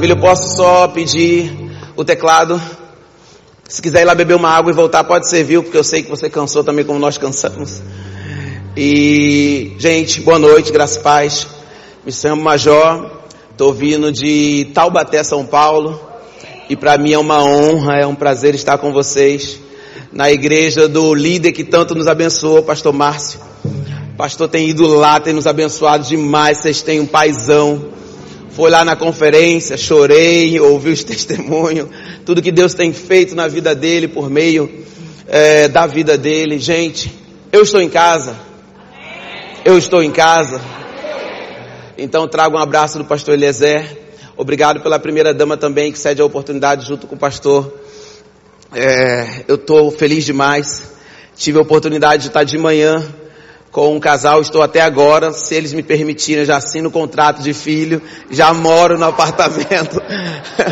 Eu posso só pedir o teclado. Se quiser ir lá beber uma água e voltar, pode servir, porque eu sei que você cansou também como nós cansamos. E, gente, boa noite, graças e paz. Me chamo Major, estou vindo de Taubaté, São Paulo. E para mim é uma honra, é um prazer estar com vocês na igreja do líder que tanto nos abençoou, Pastor Márcio. O pastor tem ido lá, tem nos abençoado demais. Vocês têm um paizão foi lá na conferência, chorei, ouvi os testemunhos, tudo que Deus tem feito na vida dele por meio é, da vida dele. Gente, eu estou em casa. Eu estou em casa. Então trago um abraço do pastor Eliezer. Obrigado pela primeira dama também que cede a oportunidade junto com o pastor. É, eu estou feliz demais. Tive a oportunidade de estar de manhã com um casal, estou até agora, se eles me permitirem, já assino o contrato de filho, já moro no apartamento,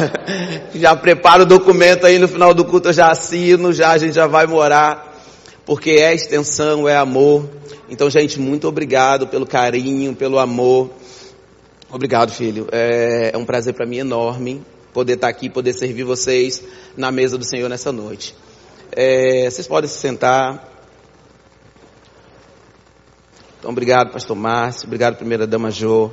já preparo o documento aí no final do culto, eu já assino, já a gente já vai morar, porque é extensão, é amor. Então, gente, muito obrigado pelo carinho, pelo amor. Obrigado, filho. É, é um prazer para mim enorme poder estar aqui, poder servir vocês na mesa do Senhor nessa noite. É, vocês podem se sentar. Então, obrigado, pastor Márcio. Obrigado, primeira dama Jo.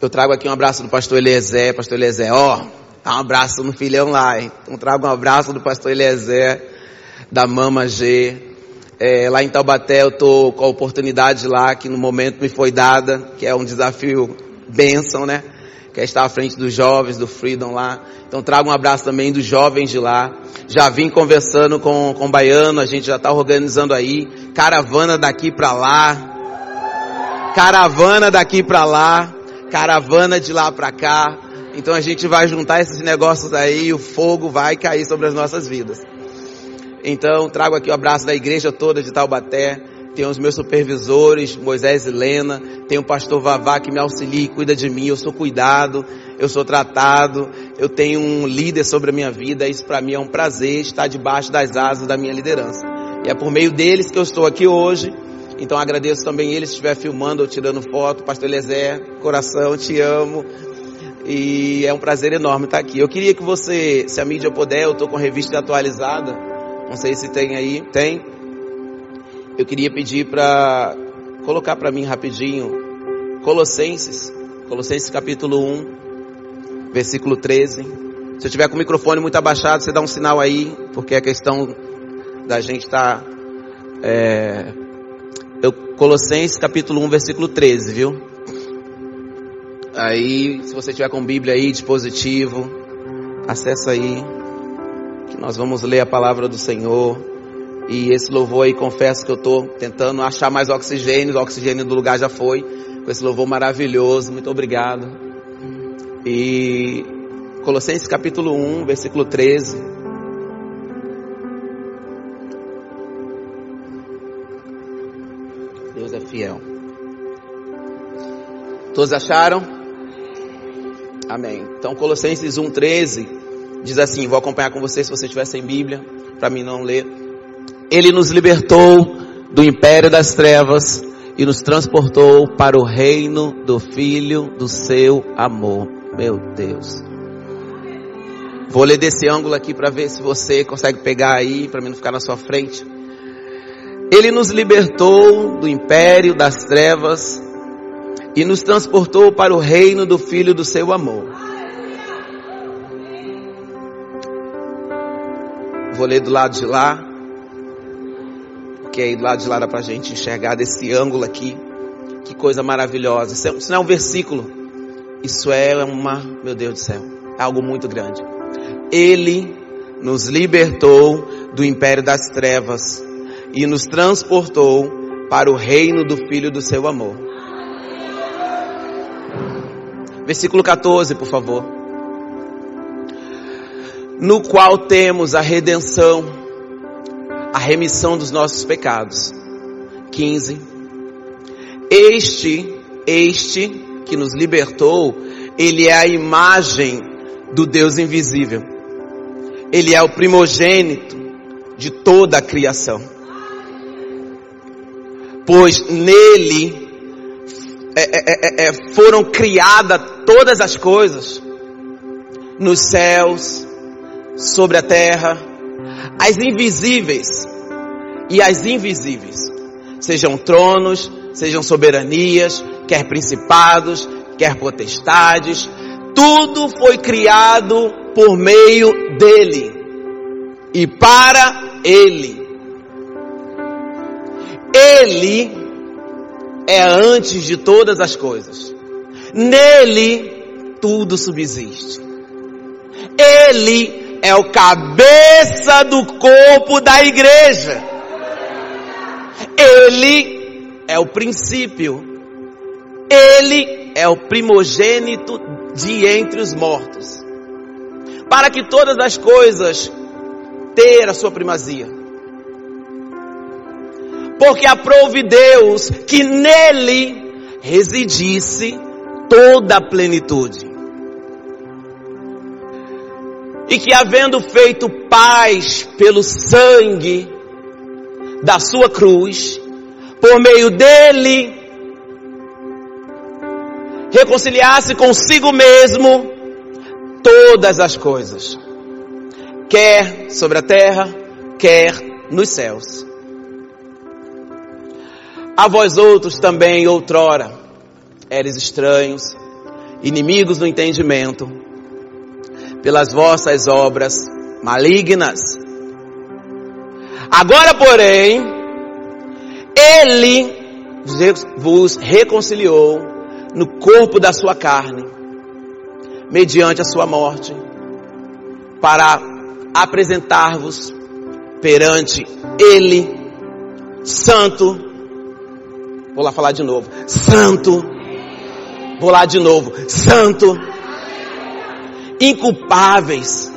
Eu trago aqui um abraço do pastor Eliezer. Pastor Eliezer, ó, dá um abraço no filhão lá, hein? Então, trago um abraço do pastor Eliezer, da Mama G. É, lá em Taubaté eu tô com a oportunidade lá, que no momento me foi dada, que é um desafio bênção, né? Que estar à frente dos jovens, do Freedom lá. Então trago um abraço também dos jovens de lá. Já vim conversando com, com o Baiano, a gente já está organizando aí. Caravana daqui para lá. Caravana daqui para lá. Caravana de lá para cá. Então a gente vai juntar esses negócios aí e o fogo vai cair sobre as nossas vidas. Então trago aqui o abraço da igreja toda de Taubaté tem os meus supervisores, Moisés e Lena, tem o pastor Vavá que me auxilia e cuida de mim, eu sou cuidado, eu sou tratado, eu tenho um líder sobre a minha vida, isso para mim é um prazer estar debaixo das asas da minha liderança. E é por meio deles que eu estou aqui hoje, então agradeço também eles se estiver filmando ou tirando foto, pastor Eliezer, coração, te amo. E é um prazer enorme estar aqui. Eu queria que você, se a mídia puder, eu estou com a revista atualizada, não sei se tem aí, tem? Eu queria pedir para colocar para mim rapidinho Colossenses, Colossenses capítulo 1, versículo 13. Se eu tiver com o microfone muito abaixado, você dá um sinal aí, porque a questão da gente estar. Tá, é, eu, Colossenses capítulo 1, versículo 13, viu? Aí, se você tiver com Bíblia aí, dispositivo, acessa aí, que nós vamos ler a palavra do Senhor. E esse louvor aí, confesso que eu estou tentando achar mais oxigênio, o oxigênio do lugar já foi, com esse louvor maravilhoso, muito obrigado. E Colossenses capítulo 1, versículo 13. Deus é fiel. Todos acharam? Amém. Então Colossenses 1, 13 diz assim, vou acompanhar com você se você estiver sem Bíblia, para mim não ler. Ele nos libertou do império das trevas e nos transportou para o reino do Filho do seu amor. Meu Deus. Vou ler desse ângulo aqui para ver se você consegue pegar aí, para mim não ficar na sua frente. Ele nos libertou do império das trevas e nos transportou para o reino do Filho do seu amor. Vou ler do lado de lá que aí do lado de lá dá pra gente enxergar desse ângulo aqui. Que coisa maravilhosa. Isso, é, isso não é um versículo. Isso é uma, meu Deus do céu, é algo muito grande. Ele nos libertou do império das trevas e nos transportou para o reino do Filho do seu amor. Versículo 14, por favor. No qual temos a redenção a remissão dos nossos pecados. 15. Este, este que nos libertou, ele é a imagem do Deus invisível. Ele é o primogênito de toda a criação. Pois nele é, é, é, é foram criadas todas as coisas, nos céus, sobre a terra, as invisíveis e as invisíveis, sejam tronos, sejam soberanias, quer principados, quer potestades, tudo foi criado por meio dele e para ele. Ele é antes de todas as coisas. Nele tudo subsiste. Ele é o cabeça do corpo da igreja. Ele é o princípio. Ele é o primogênito de entre os mortos. Para que todas as coisas ter a sua primazia. Porque aprove Deus que nele residisse toda a plenitude. E que havendo feito paz pelo sangue da sua cruz, por meio dele, reconciliasse consigo mesmo todas as coisas, quer sobre a terra, quer nos céus. A vós outros também outrora eres estranhos, inimigos do entendimento, pelas vossas obras malignas. Agora, porém, ele vos reconciliou no corpo da sua carne, mediante a sua morte, para apresentar-vos perante ele, santo, vou lá falar de novo, santo, vou lá de novo, santo, inculpáveis,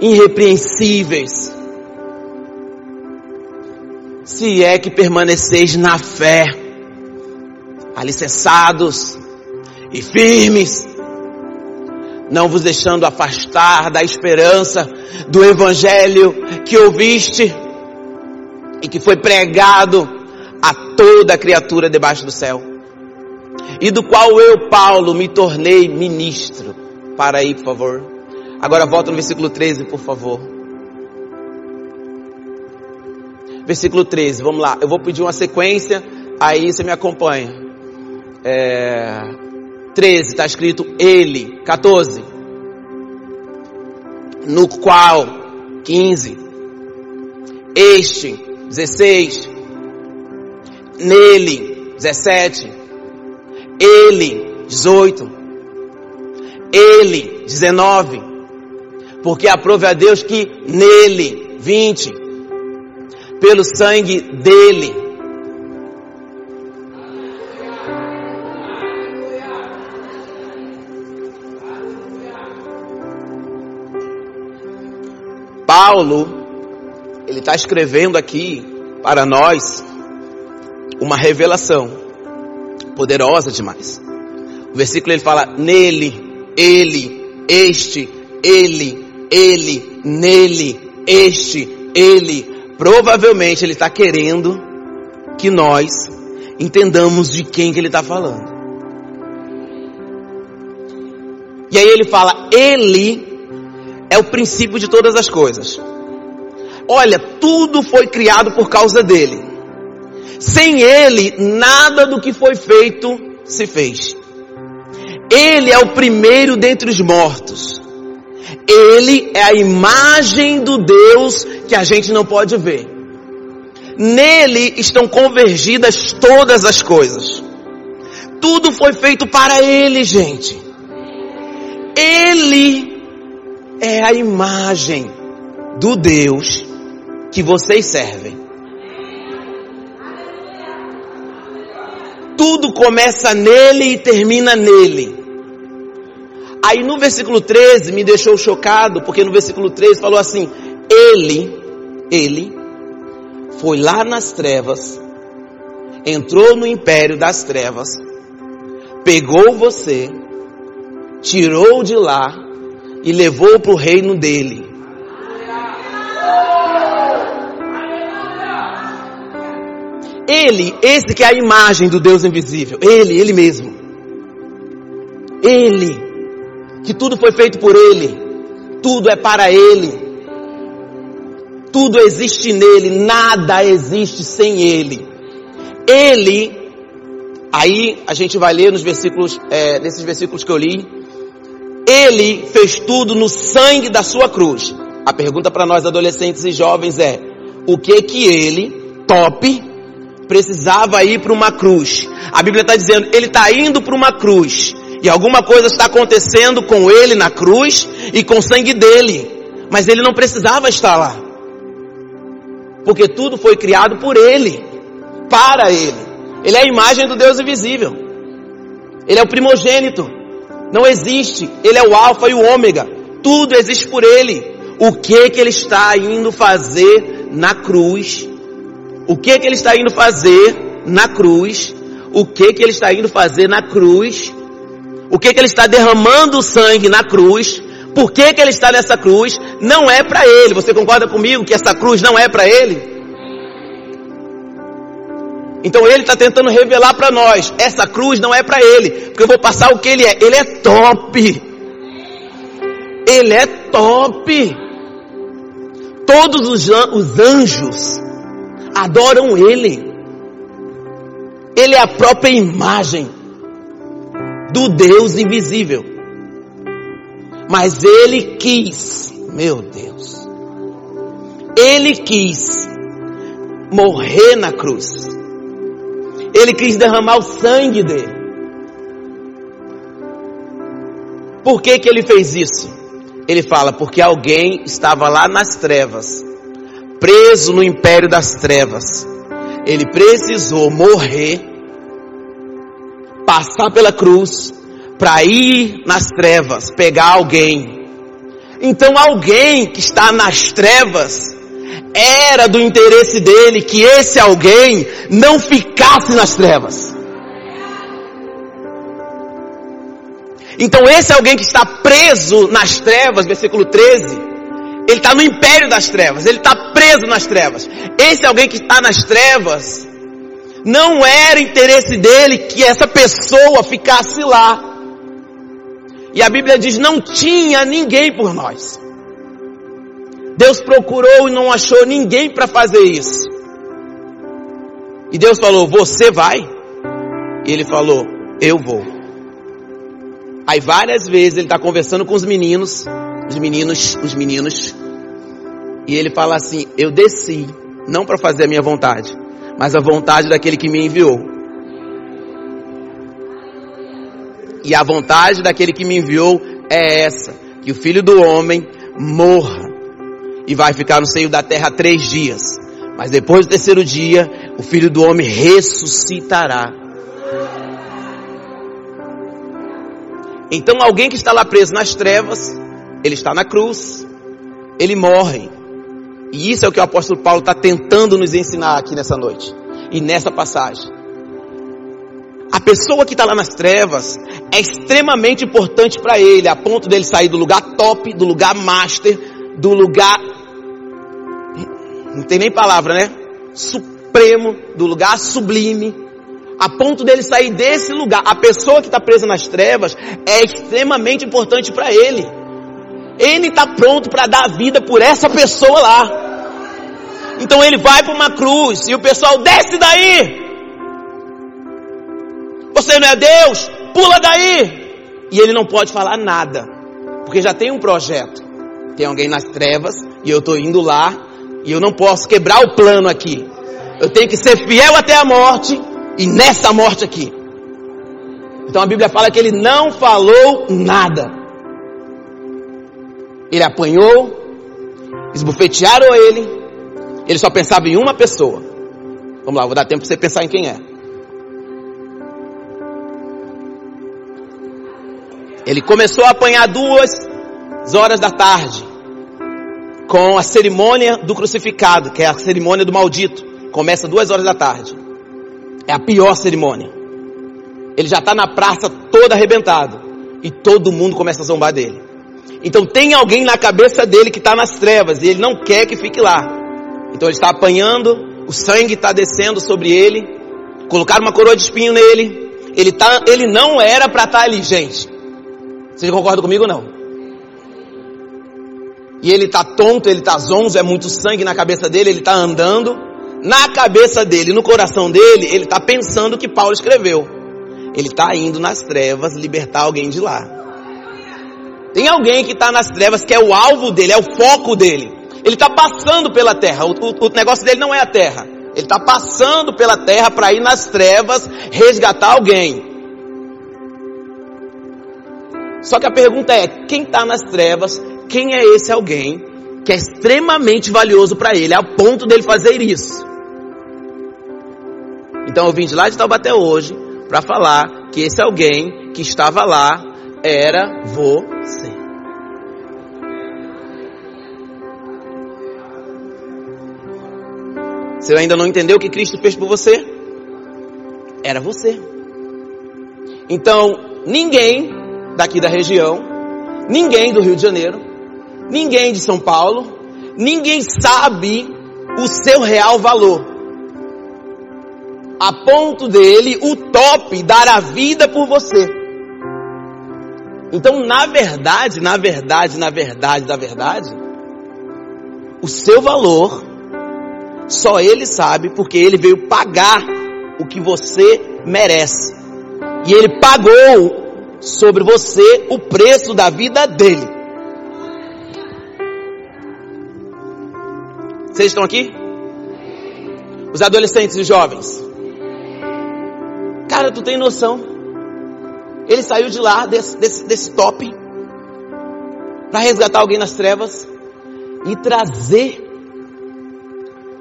irrepreensíveis, se é que permaneceis na fé, alicerçados e firmes, não vos deixando afastar da esperança do evangelho que ouviste e que foi pregado a toda criatura debaixo do céu, e do qual eu, Paulo, me tornei ministro. Para aí, por favor. Agora volta no versículo 13, por favor. Versículo 13, vamos lá. Eu vou pedir uma sequência, aí você me acompanha. É, 13, está escrito ele. 14. No qual, 15. Este, 16. Nele, 17. Ele, 18. Ele, 19. Porque aprove a Deus que nele, 20 pelo sangue dele. Paulo, ele está escrevendo aqui para nós uma revelação poderosa demais. O versículo ele fala: nele, ele, este, ele, ele, nele, este, ele, Provavelmente ele está querendo que nós entendamos de quem que ele está falando. E aí ele fala, ele é o princípio de todas as coisas. Olha, tudo foi criado por causa dele. Sem ele, nada do que foi feito se fez. Ele é o primeiro dentre os mortos. Ele é a imagem do Deus que a gente não pode ver. Nele estão convergidas todas as coisas. Tudo foi feito para Ele, gente. Ele é a imagem do Deus que vocês servem. Tudo começa nele e termina nele. Aí no versículo 13 me deixou chocado, porque no versículo 13 falou assim: Ele, ele, foi lá nas trevas, entrou no império das trevas, pegou você, tirou de lá e levou para o reino dele. Ele, esse que é a imagem do Deus invisível, ele, ele mesmo. Ele que tudo foi feito por Ele, tudo é para Ele. Tudo existe nele, nada existe sem Ele. Ele, aí a gente vai ler nos versículos, é, nesses versículos que eu li, Ele fez tudo no sangue da sua cruz. A pergunta para nós adolescentes e jovens é, o que que Ele, top, precisava ir para uma cruz? A Bíblia está dizendo, Ele está indo para uma cruz. E alguma coisa está acontecendo com ele na cruz e com o sangue dele. Mas ele não precisava estar lá. Porque tudo foi criado por ele, para ele. Ele é a imagem do Deus invisível. Ele é o primogênito. Não existe. Ele é o alfa e o ômega. Tudo existe por ele. O que que ele está indo fazer na cruz? O que que ele está indo fazer na cruz? O que que ele está indo fazer na cruz? o que, que ele está derramando sangue na cruz, por que, que ele está nessa cruz, não é para ele. Você concorda comigo que essa cruz não é para ele? Então ele está tentando revelar para nós, essa cruz não é para ele, porque eu vou passar o que ele é. Ele é top. Ele é top. Todos os, os anjos adoram ele. Ele é a própria imagem do Deus invisível. Mas ele quis, meu Deus, ele quis morrer na cruz. Ele quis derramar o sangue dele. Por que que ele fez isso? Ele fala, porque alguém estava lá nas trevas, preso no império das trevas. Ele precisou morrer passar pela cruz para ir nas trevas, pegar alguém. Então alguém que está nas trevas era do interesse dele que esse alguém não ficasse nas trevas. Então esse alguém que está preso nas trevas, versículo 13, ele está no império das trevas, ele está preso nas trevas. Esse alguém que está nas trevas, não era interesse dele que essa pessoa ficasse lá. E a Bíblia diz: não tinha ninguém por nós. Deus procurou e não achou ninguém para fazer isso. E Deus falou: Você vai? E ele falou: Eu vou. Aí várias vezes ele está conversando com os meninos, os meninos, os meninos, e ele fala assim: Eu desci, não para fazer a minha vontade, mas a vontade daquele que me enviou. E a vontade daquele que me enviou é essa: que o filho do homem morra e vai ficar no seio da terra três dias. Mas depois do terceiro dia, o filho do homem ressuscitará. Então alguém que está lá preso nas trevas, ele está na cruz, ele morre. E isso é o que o apóstolo Paulo está tentando nos ensinar aqui nessa noite e nessa passagem. A pessoa que está lá nas trevas é extremamente importante para ele, a ponto dele sair do lugar top, do lugar master, do lugar. Não tem nem palavra, né? Supremo, do lugar sublime, a ponto dele sair desse lugar. A pessoa que está presa nas trevas é extremamente importante para ele. Ele está pronto para dar a vida por essa pessoa lá. Então ele vai para uma cruz e o pessoal desce daí. Você não é Deus? Pula daí. E ele não pode falar nada, porque já tem um projeto. Tem alguém nas trevas e eu estou indo lá e eu não posso quebrar o plano aqui. Eu tenho que ser fiel até a morte e nessa morte aqui. Então a Bíblia fala que ele não falou nada. Ele apanhou, esbufetearam ele, ele só pensava em uma pessoa. Vamos lá, vou dar tempo para você pensar em quem é. Ele começou a apanhar duas horas da tarde, com a cerimônia do crucificado, que é a cerimônia do maldito. Começa duas horas da tarde. É a pior cerimônia. Ele já está na praça todo arrebentado. E todo mundo começa a zombar dele. Então tem alguém na cabeça dele que está nas trevas e ele não quer que fique lá. Então ele está apanhando, o sangue está descendo sobre ele, colocaram uma coroa de espinho nele. Ele, tá, ele não era para estar tá ali, gente. Vocês concordam comigo ou não? e ele está tonto, ele está zonzo, é muito sangue na cabeça dele, ele está andando. Na cabeça dele, no coração dele, ele está pensando o que Paulo escreveu. Ele está indo nas trevas libertar alguém de lá. Tem alguém que está nas trevas que é o alvo dele, é o foco dele. Ele está passando pela terra. O, o, o, negócio dele não é a terra. Ele está passando pela terra para ir nas trevas resgatar alguém. Só que a pergunta é: quem está nas trevas? Quem é esse alguém que é extremamente valioso para ele, a ponto dele fazer isso? Então eu vim de lá de Taubaté hoje para falar que esse alguém que estava lá era você. Você ainda não entendeu o que Cristo fez por você? Era você. Então, ninguém daqui da região, ninguém do Rio de Janeiro, ninguém de São Paulo, ninguém sabe o seu real valor. A ponto dele, o top, dar a vida por você. Então, na verdade, na verdade, na verdade, na verdade, o seu valor, só ele sabe, porque ele veio pagar o que você merece. E ele pagou sobre você o preço da vida dele. Vocês estão aqui? Os adolescentes e jovens. Cara, tu tem noção? Ele saiu de lá, desse, desse, desse top, para resgatar alguém nas trevas e trazer.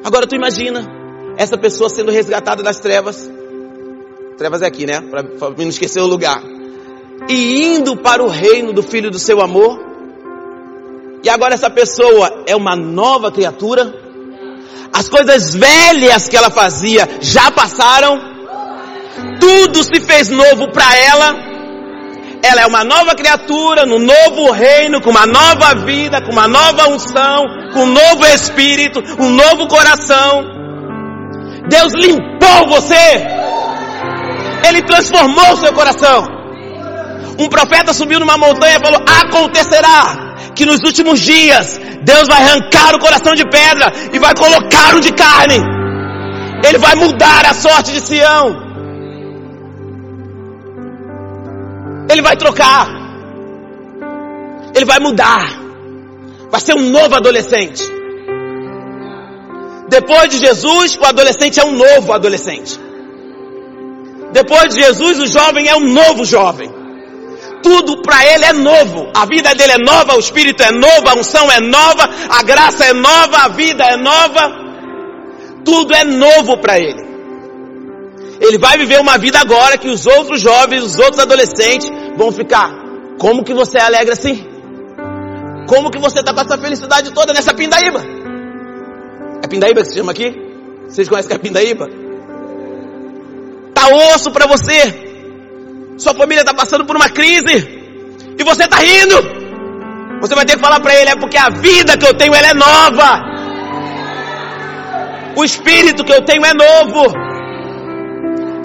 Agora tu imagina essa pessoa sendo resgatada das trevas. Trevas é aqui, né? Para não esquecer o lugar e indo para o reino do Filho do seu amor. E agora essa pessoa é uma nova criatura. As coisas velhas que ela fazia já passaram. Tudo se fez novo para ela. Ela é uma nova criatura no novo reino, com uma nova vida, com uma nova unção, com um novo espírito, um novo coração. Deus limpou você. Ele transformou o seu coração. Um profeta subiu numa montanha e falou: Acontecerá que nos últimos dias Deus vai arrancar o coração de pedra e vai colocar o de carne. Ele vai mudar a sorte de Sião. Ele vai trocar. Ele vai mudar. Vai ser um novo adolescente. Depois de Jesus, o adolescente é um novo adolescente. Depois de Jesus, o jovem é um novo jovem tudo para ele é novo. A vida dele é nova, o espírito é novo, a unção é nova, a graça é nova, a vida é nova. Tudo é novo para ele. Ele vai viver uma vida agora que os outros jovens, os outros adolescentes vão ficar. Como que você é alegre assim? Como que você está com essa felicidade toda nessa pindaíba? É pindaíba que se chama aqui? Vocês conhecem que é pindaíba? Tá osso para você. Sua família está passando por uma crise. E você está rindo. Você vai ter que falar para ele, é porque a vida que eu tenho ela é nova. O espírito que eu tenho é novo.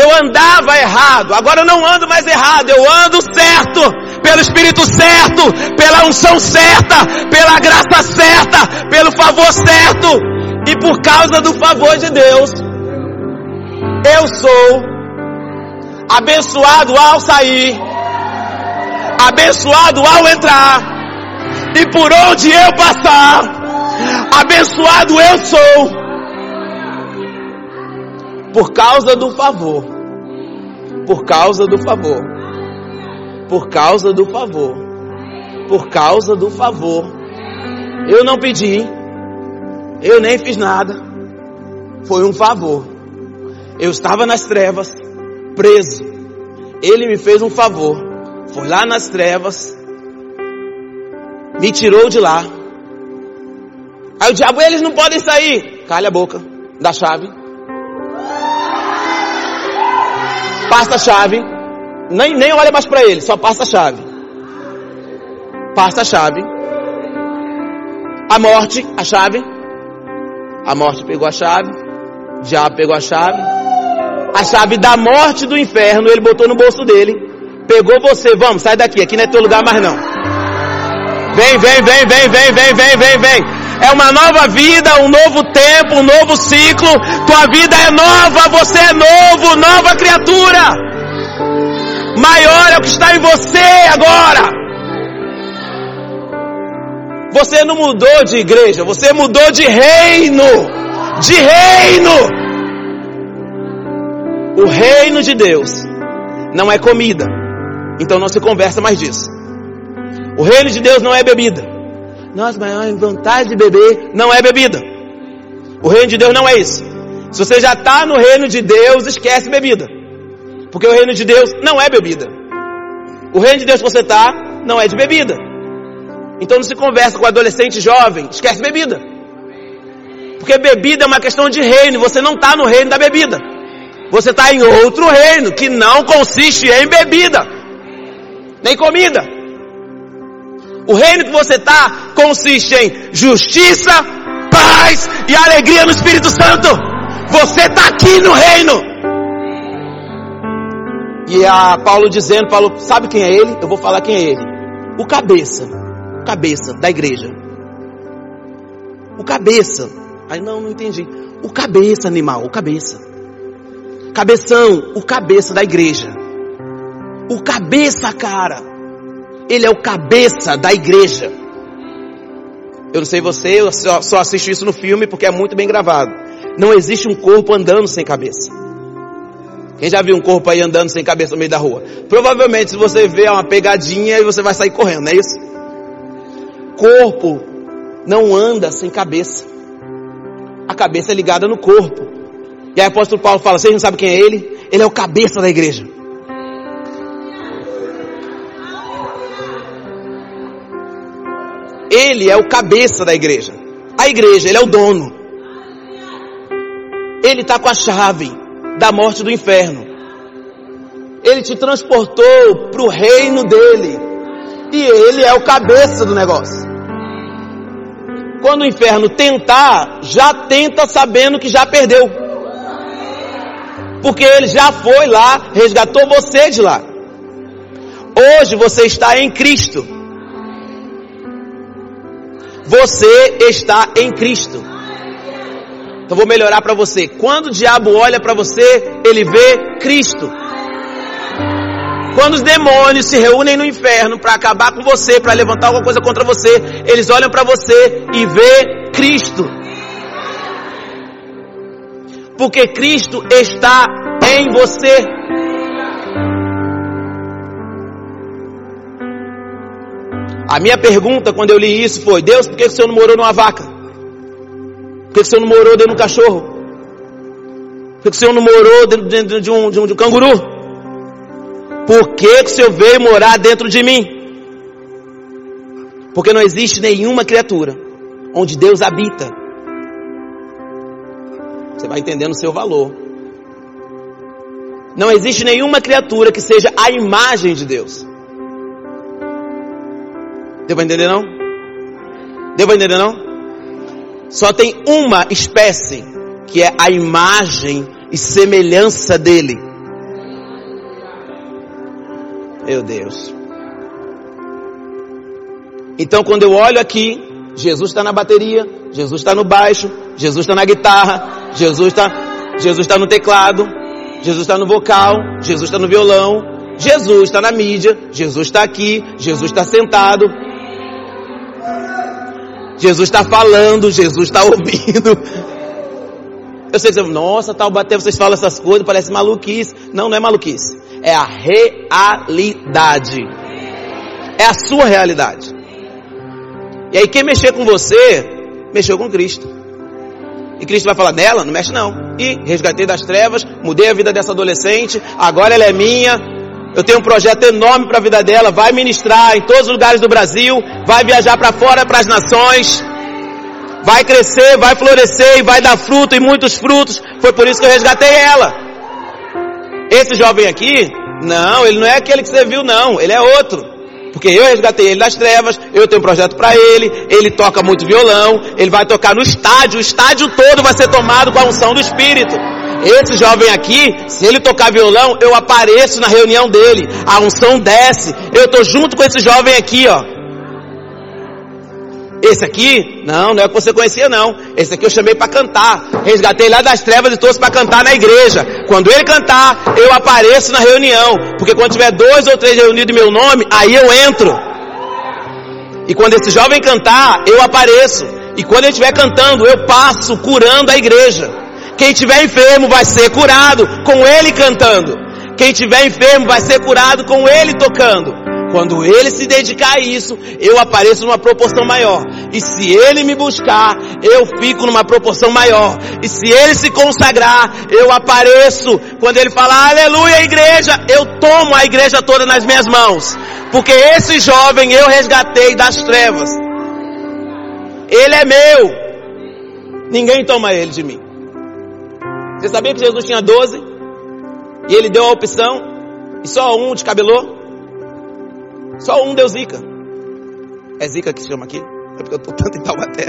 Eu andava errado, agora eu não ando mais errado, eu ando certo, pelo Espírito certo, pela unção certa, pela graça certa, pelo favor certo, e por causa do favor de Deus, eu sou abençoado ao sair, abençoado ao entrar, e por onde eu passar, abençoado eu sou, por causa do favor, por causa do favor, por causa do favor, por causa do favor. Eu não pedi, eu nem fiz nada, foi um favor. Eu estava nas trevas, preso. Ele me fez um favor. Foi lá nas trevas, me tirou de lá. Aí o diabo, eles não podem sair. Calha a boca, da chave. Passa a chave. Nem, nem olha mais para ele, só passa a chave. Passa a chave. A morte, a chave. A morte pegou a chave. O diabo pegou a chave a chave da morte do inferno, ele botou no bolso dele, pegou você, vamos, sai daqui, aqui não é teu lugar mais não. Vem, vem, vem, vem, vem, vem, vem, vem, vem. É uma nova vida, um novo tempo, um novo ciclo. Tua vida é nova, você é novo, nova criatura. Maior é o que está em você agora. Você não mudou de igreja, você mudou de reino. De reino. O reino de Deus não é comida. Então não se conversa mais disso. O reino de Deus não é bebida. Nossa, mas vontade de beber não é bebida. O reino de Deus não é isso. Se você já está no reino de Deus, esquece bebida. Porque o reino de Deus não é bebida. O reino de Deus que você está não é de bebida. Então não se conversa com adolescente jovem, esquece bebida. Porque bebida é uma questão de reino, você não está no reino da bebida. Você está em outro reino que não consiste em bebida, nem comida. O reino que você está consiste em justiça, paz e alegria no Espírito Santo. Você está aqui no reino. E a Paulo dizendo, Paulo, sabe quem é ele? Eu vou falar quem é ele. O cabeça, o cabeça da igreja. O cabeça. Aí não, não entendi. O cabeça animal, o cabeça. Cabeção, o cabeça da igreja. O cabeça, cara. Ele é o cabeça da igreja. Eu não sei você, eu só, só assisto isso no filme porque é muito bem gravado. Não existe um corpo andando sem cabeça. Quem já viu um corpo aí andando sem cabeça no meio da rua? Provavelmente se você vê é uma pegadinha e você vai sair correndo, não é isso? Corpo não anda sem cabeça. A cabeça é ligada no corpo. E aí o apóstolo Paulo fala, vocês não sabem quem é ele? Ele é o cabeça da igreja. Ele é o cabeça da igreja. A igreja, ele é o dono. Ele está com a chave da morte do inferno. Ele te transportou para o reino dele. E ele é o cabeça do negócio. Quando o inferno tentar, já tenta sabendo que já perdeu. Porque ele já foi lá, resgatou você de lá. Hoje você está em Cristo. Você está em Cristo. Então vou melhorar para você. Quando o diabo olha para você, ele vê Cristo. Quando os demônios se reúnem no inferno para acabar com você, para levantar alguma coisa contra você, eles olham para você e vê Cristo porque Cristo está em você. A minha pergunta quando eu li isso foi: Deus, por que o Senhor não morou numa vaca? Por que o Senhor não morou dentro de um cachorro? Por que o Senhor não morou dentro, de, um, de, um, de um canguru? Por que o Senhor veio morar dentro de mim? Porque não existe nenhuma criatura onde Deus habita você vai entendendo o seu valor. Não existe nenhuma criatura que seja a imagem de Deus. Deu para entender não? Deu para entender não? Só tem uma espécie que é a imagem e semelhança dele. Meu Deus. Então quando eu olho aqui, Jesus está na bateria, Jesus está no baixo, Jesus está na guitarra, Jesus está Jesus está no teclado, Jesus está no vocal, Jesus está no violão, Jesus está na mídia, Jesus está aqui, Jesus está sentado, Jesus está falando, Jesus está ouvindo. Eu sei que você, nossa, tal bater, vocês falam essas coisas, parece maluquice. Não, não é maluquice. É a realidade. É a sua realidade. E aí quem mexer com você, mexeu com Cristo. E Cristo vai falar dela? Não mexe não. E resgatei das trevas, mudei a vida dessa adolescente, agora ela é minha. Eu tenho um projeto enorme para a vida dela, vai ministrar em todos os lugares do Brasil, vai viajar para fora, para as nações, vai crescer, vai florescer e vai dar fruto e muitos frutos. Foi por isso que eu resgatei ela. Esse jovem aqui, não, ele não é aquele que você viu não, ele é outro. Porque eu resgatei ele das trevas, eu tenho um projeto para ele, ele toca muito violão, ele vai tocar no estádio, o estádio todo vai ser tomado com a unção do Espírito. Esse jovem aqui, se ele tocar violão, eu apareço na reunião dele, a unção desce, eu estou junto com esse jovem aqui, ó. Esse aqui, não, não é o que você conhecia não. Esse aqui eu chamei para cantar. Resgatei lá das trevas e trouxe para cantar na igreja. Quando ele cantar, eu apareço na reunião. Porque quando tiver dois ou três reunidos em meu nome, aí eu entro. E quando esse jovem cantar, eu apareço. E quando ele estiver cantando, eu passo curando a igreja. Quem estiver enfermo vai ser curado com ele cantando. Quem estiver enfermo vai ser curado com ele tocando. Quando ele se dedicar a isso, eu apareço numa proporção maior. E se ele me buscar, eu fico numa proporção maior. E se ele se consagrar, eu apareço. Quando ele falar aleluia igreja, eu tomo a igreja toda nas minhas mãos. Porque esse jovem eu resgatei das trevas. Ele é meu. Ninguém toma ele de mim. Você sabia que Jesus tinha 12? E ele deu a opção? E só um descabelou? Só um deu zica. É zica que se chama aqui? É porque eu estou tanto em Taubaté.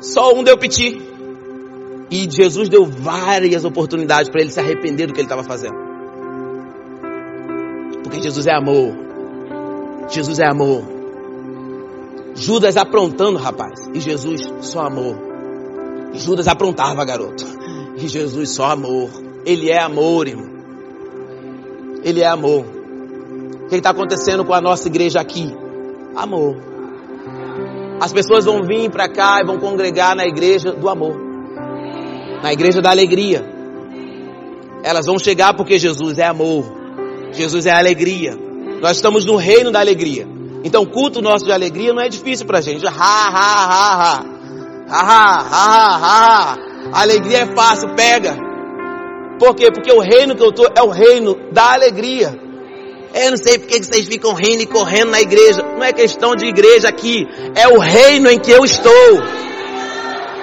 Só um deu piti. E Jesus deu várias oportunidades para ele se arrepender do que ele estava fazendo. Porque Jesus é amor. Jesus é amor. Judas aprontando, rapaz. E Jesus só amor. Judas aprontava, garoto. E Jesus só amor. Ele é amor, irmão. Ele é amor. O que está acontecendo com a nossa igreja aqui? Amor. As pessoas vão vir para cá e vão congregar na igreja do amor, na igreja da alegria. Elas vão chegar porque Jesus é amor, Jesus é alegria. Nós estamos no reino da alegria. Então, culto nosso de alegria não é difícil para a gente. Ha, ha, ha, ha. Ha, ha, ha, ha. A alegria é fácil, pega. Por quê? Porque o reino que eu estou é o reino da alegria. Eu não sei porque vocês ficam rindo e correndo na igreja. Não é questão de igreja aqui. É o reino em que eu estou.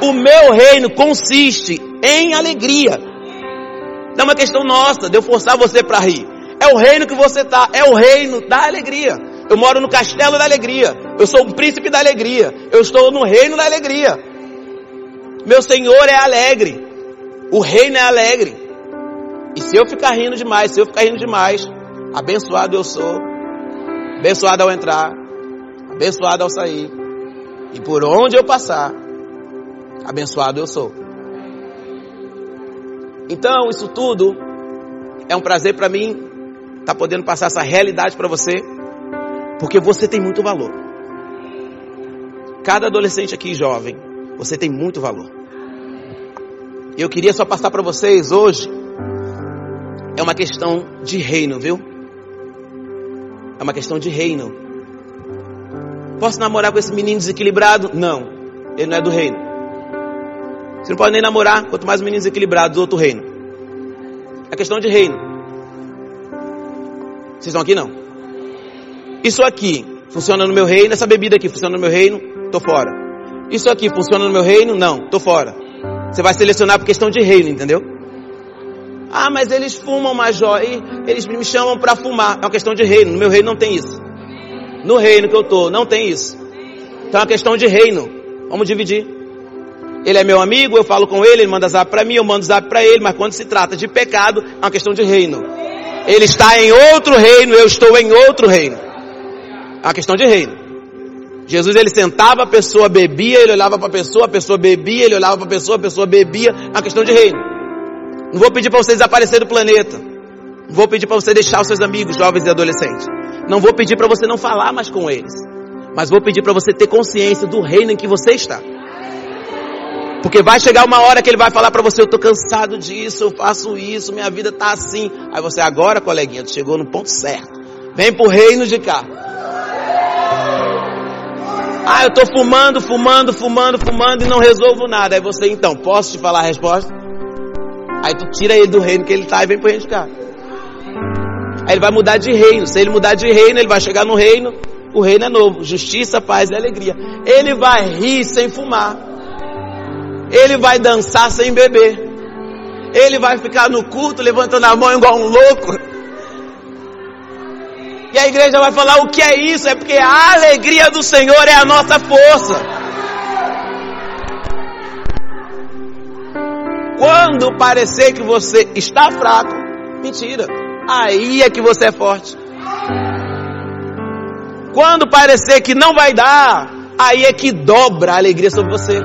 O meu reino consiste em alegria. Não é uma questão nossa de eu forçar você para rir. É o reino que você está. É o reino da alegria. Eu moro no castelo da alegria. Eu sou um príncipe da alegria. Eu estou no reino da alegria. Meu Senhor é alegre. O reino é alegre. E se eu ficar rindo demais, se eu ficar rindo demais, Abençoado eu sou, abençoado ao entrar, abençoado ao sair, e por onde eu passar, abençoado eu sou. Então, isso tudo é um prazer para mim estar tá podendo passar essa realidade para você, porque você tem muito valor. Cada adolescente aqui jovem, você tem muito valor. Eu queria só passar para vocês hoje é uma questão de reino, viu? É uma questão de reino. Posso namorar com esse menino desequilibrado? Não. Ele não é do reino. Você não pode nem namorar, quanto mais um menino desequilibrado do outro reino. É questão de reino. Vocês estão aqui não? Isso aqui funciona no meu reino, essa bebida aqui funciona no meu reino, tô fora. Isso aqui funciona no meu reino? Não, tô fora. Você vai selecionar por questão de reino, entendeu? Ah, mas eles fumam, Major, e eles me chamam para fumar. É uma questão de reino. No meu reino não tem isso. No reino que eu tô, não tem isso. Então é uma questão de reino. Vamos dividir. Ele é meu amigo, eu falo com ele, ele manda zap para mim, eu mando zap para ele, mas quando se trata de pecado, é uma questão de reino. Ele está em outro reino, eu estou em outro reino. É uma questão de reino. Jesus ele sentava, a pessoa bebia, ele olhava para a pessoa, a pessoa bebia, ele olhava para a pessoa, a pessoa bebia. É uma questão de reino. Não vou pedir para você desaparecer do planeta. Não vou pedir para você deixar os seus amigos, jovens e adolescentes. Não vou pedir para você não falar mais com eles. Mas vou pedir para você ter consciência do reino em que você está. Porque vai chegar uma hora que ele vai falar para você, eu estou cansado disso, eu faço isso, minha vida está assim. Aí você, agora, coleguinha, tu chegou no ponto certo. Vem pro reino de cá. Ah, eu estou fumando, fumando, fumando, fumando e não resolvo nada. Aí você, então, posso te falar a resposta? Aí tu tira ele do reino que ele está e vem para o reino de cá. Aí ele vai mudar de reino. Se ele mudar de reino, ele vai chegar no reino. O reino é novo. Justiça, paz e alegria. Ele vai rir sem fumar. Ele vai dançar sem beber. Ele vai ficar no culto levantando a mão igual um louco. E a igreja vai falar o que é isso? É porque a alegria do Senhor é a nossa força. Quando parecer que você está fraco, mentira. Aí é que você é forte. Quando parecer que não vai dar, aí é que dobra a alegria sobre você.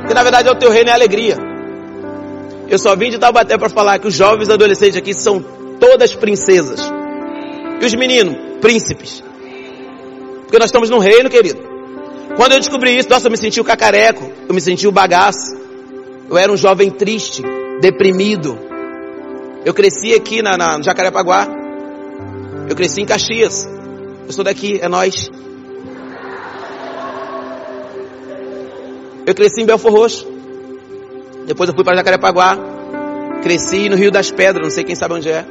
Porque na verdade é o teu reino é alegria. Eu só vim de Taubaté para falar que os jovens adolescentes aqui são todas princesas. E os meninos, príncipes. Porque nós estamos no reino, querido. Quando eu descobri isso, nossa, eu me senti o cacareco, eu me senti o bagaço. Eu era um jovem triste, deprimido. Eu cresci aqui na, na no Jacarepaguá. Eu cresci em Caxias. Eu sou daqui, é nós. Eu cresci em Belfor Roxo. Depois eu fui para Jacarepaguá. Cresci no Rio das Pedras, não sei quem sabe onde é.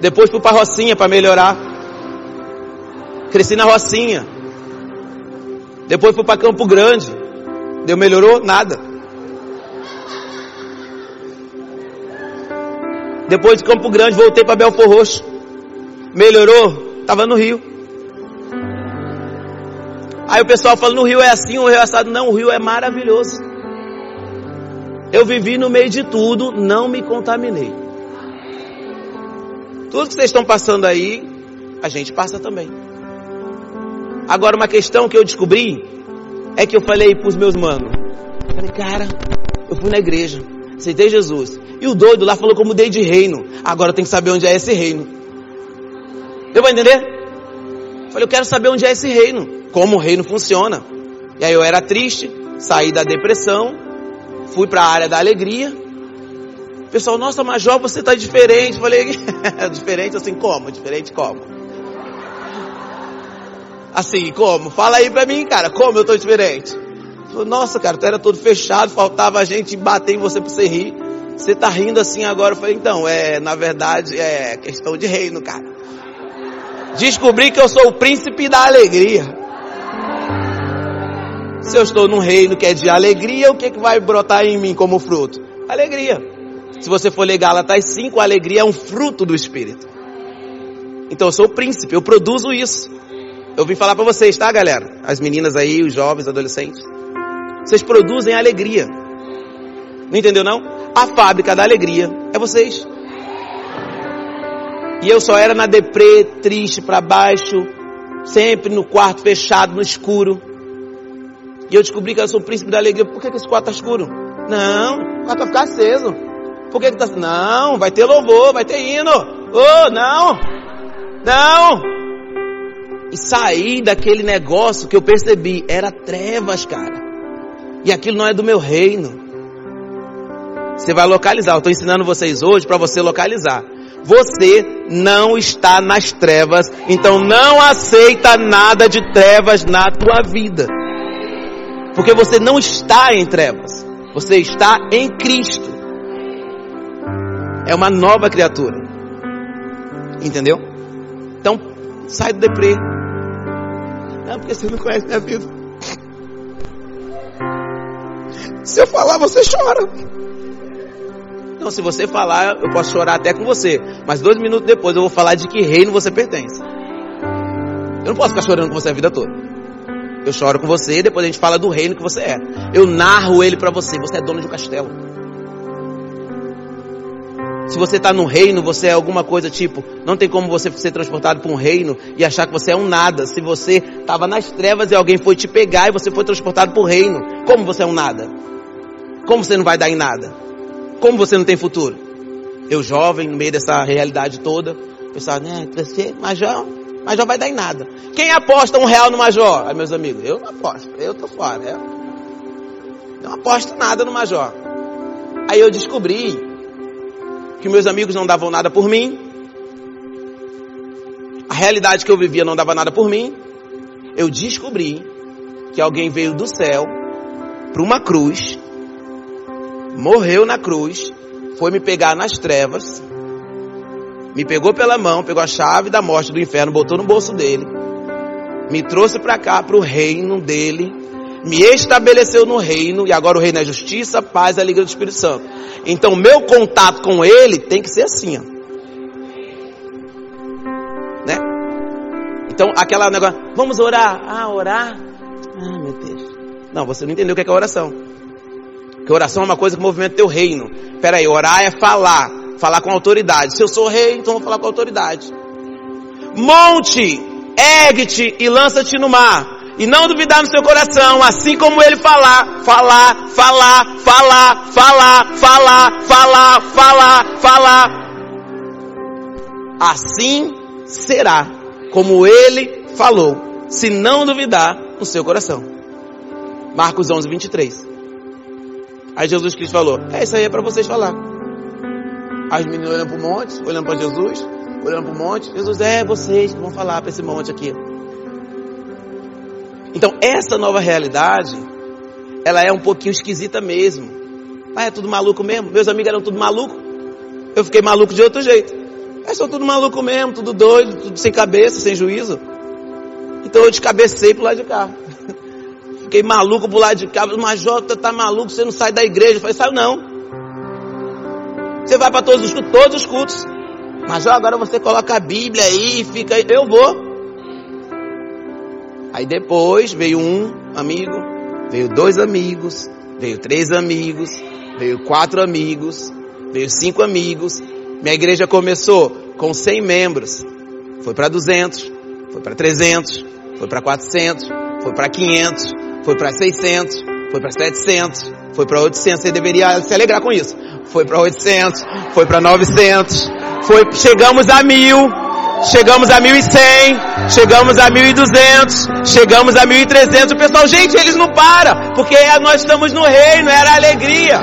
Depois fui para Rocinha para melhorar. Cresci na Rocinha. Depois fui para Campo Grande. Deu melhorou nada. Depois de Campo Grande voltei para Belfor Roxo. Melhorou? Tava no Rio. Aí o pessoal fala, no Rio é assim, o Rio é assado. Não, o Rio é maravilhoso. Eu vivi no meio de tudo, não me contaminei. Tudo que vocês estão passando aí, a gente passa também. Agora, uma questão que eu descobri é que eu falei para os meus manos: falei, cara, eu fui na igreja, aceitei Jesus. E o doido lá falou eu mudei de reino. Agora tem que saber onde é esse reino. Deu para entender? Falei, eu quero saber onde é esse reino, como o reino funciona. E aí eu era triste, saí da depressão, fui para a área da alegria. Pessoal, nossa, Major, você está diferente. Falei, diferente assim como? Diferente como? Assim, como? Fala aí pra mim, cara, como eu tô diferente? Falei, nossa, cara, tu era todo fechado, faltava a gente bater em você pra você rir. Você tá rindo assim agora? Eu falei, então, é, na verdade, é questão de reino, cara. Descobri que eu sou o príncipe da alegria. Se eu estou num reino que é de alegria, o que, que vai brotar em mim como fruto? Alegria. Se você for ler Gálatas 5, a alegria é um fruto do Espírito. Então eu sou o príncipe, eu produzo isso. Eu vim falar para vocês, tá, galera? As meninas aí, os jovens, adolescentes. Vocês produzem alegria. Não entendeu não? A fábrica da alegria é vocês. E eu só era na deprê, triste, para baixo, sempre no quarto fechado, no escuro. E eu descobri que eu sou o príncipe da alegria. Por que, que esse quarto está escuro? Não, o quarto vai ficar aceso. Por que que tá... Não, vai ter louvor, vai ter hino. Oh, não. Não. E sair daquele negócio que eu percebi, era trevas, cara. E aquilo não é do meu reino. Você vai localizar. Eu estou ensinando vocês hoje para você localizar. Você não está nas trevas, então não aceita nada de trevas na tua vida. Porque você não está em trevas. Você está em Cristo. É uma nova criatura. Entendeu? Então, sai do deprê. Não, porque você não conhece minha vida. Se eu falar, você chora. Então, se você falar, eu posso chorar até com você. Mas dois minutos depois eu vou falar de que reino você pertence. Eu não posso ficar chorando com você a vida toda. Eu choro com você, depois a gente fala do reino que você é. Eu narro ele para você. Você é dono de um castelo. Se você está no reino, você é alguma coisa tipo, não tem como você ser transportado para um reino e achar que você é um nada. Se você estava nas trevas e alguém foi te pegar e você foi transportado para o reino, como você é um nada? Como você não vai dar em nada? Como você não tem futuro? Eu jovem, no meio dessa realidade toda, pensava, né, major, major vai dar em nada. Quem aposta um real no major? Aí meus amigos, eu não aposto, eu tô fora. Eu não aposto nada no major. Aí eu descobri que meus amigos não davam nada por mim, a realidade que eu vivia não dava nada por mim, eu descobri que alguém veio do céu para uma cruz, morreu na cruz, foi me pegar nas trevas, me pegou pela mão, pegou a chave da morte do inferno, botou no bolso dele, me trouxe para cá, para o reino dele, me estabeleceu no reino, e agora o reino é justiça, paz e alegria do Espírito Santo. Então, meu contato com ele tem que ser assim, ó. Né? Então, aquela negócio, vamos orar. Ah, orar? Ah, meu Deus. Não, você não entendeu o que é, que é oração. Que oração é uma coisa que movimenta teu reino. Peraí, orar é falar. Falar com autoridade. Se eu sou rei, então vou falar com autoridade. Monte, ergue-te e lança-te no mar. E não duvidar no seu coração, assim como ele falar, falar, falar, falar, falar, falar, falar, falar, falar. Assim será como ele falou, se não duvidar no seu coração. Marcos 11, 23. Aí Jesus Cristo falou: É, isso aí é para vocês falar. Aí os meninos olhando para o monte, olhando para Jesus, olhando para o monte. Jesus, é vocês que vão falar para esse monte aqui. Então, essa nova realidade, ela é um pouquinho esquisita mesmo. Ah, é tudo maluco mesmo? Meus amigos eram tudo maluco. Eu fiquei maluco de outro jeito. É só tudo maluco mesmo, tudo doido, tudo sem cabeça, sem juízo. Então eu descabecei pro lado de cá. Fiquei maluco pro lado de cá. Mas Jota tá maluco, você não sai da igreja. Eu falei, saiu não. Você vai para todos os cultos, todos os cultos. Mas agora você coloca a Bíblia aí e fica aí. Eu vou. Aí depois veio um amigo, veio dois amigos, veio três amigos, veio quatro amigos, veio cinco amigos. Minha igreja começou com 100 membros, foi para 200, foi para 300, foi para 400, foi para 500, foi para 600, foi para 700, foi para 800. Você deveria se alegrar com isso. Foi para 800, foi para 900, foi, chegamos a mil, chegamos a 1.100, chegamos a 1.200, chegamos a 1.300. O pessoal, gente, eles não param, porque nós estamos no reino, era alegria.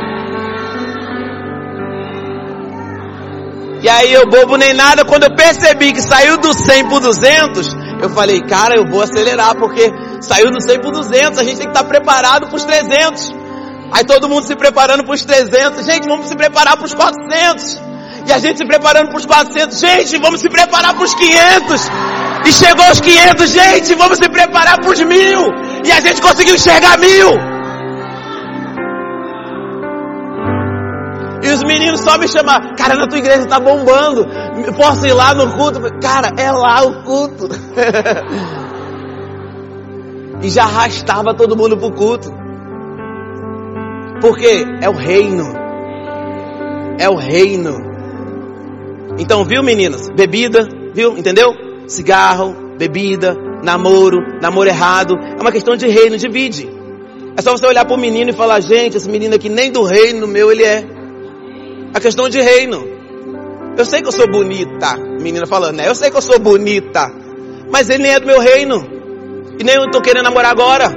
E aí eu bobo nem nada, quando eu percebi que saiu do 100 para 200, eu falei, cara, eu vou acelerar, porque saiu do 100 para 200, a gente tem que estar preparado para os 300. Aí todo mundo se preparando para os 300, gente, vamos se preparar para os 400. E a gente se preparando para os 400. Gente, vamos se preparar para os 500. E chegou aos 500. Gente, vamos se preparar para os mil. E a gente conseguiu enxergar mil. E os meninos só me chamam. Cara, na tua igreja tá bombando. Posso ir lá no culto? Cara, é lá o culto. e já arrastava todo mundo pro culto. Porque é o reino. É o reino. Então, viu meninas? Bebida, viu? Entendeu? Cigarro, bebida, namoro, namoro errado. É uma questão de reino, divide. É só você olhar para o menino e falar, gente, esse menino aqui nem do reino meu ele é. A questão de reino. Eu sei que eu sou bonita, menina falando, né? Eu sei que eu sou bonita, mas ele nem é do meu reino. E nem eu estou querendo namorar agora.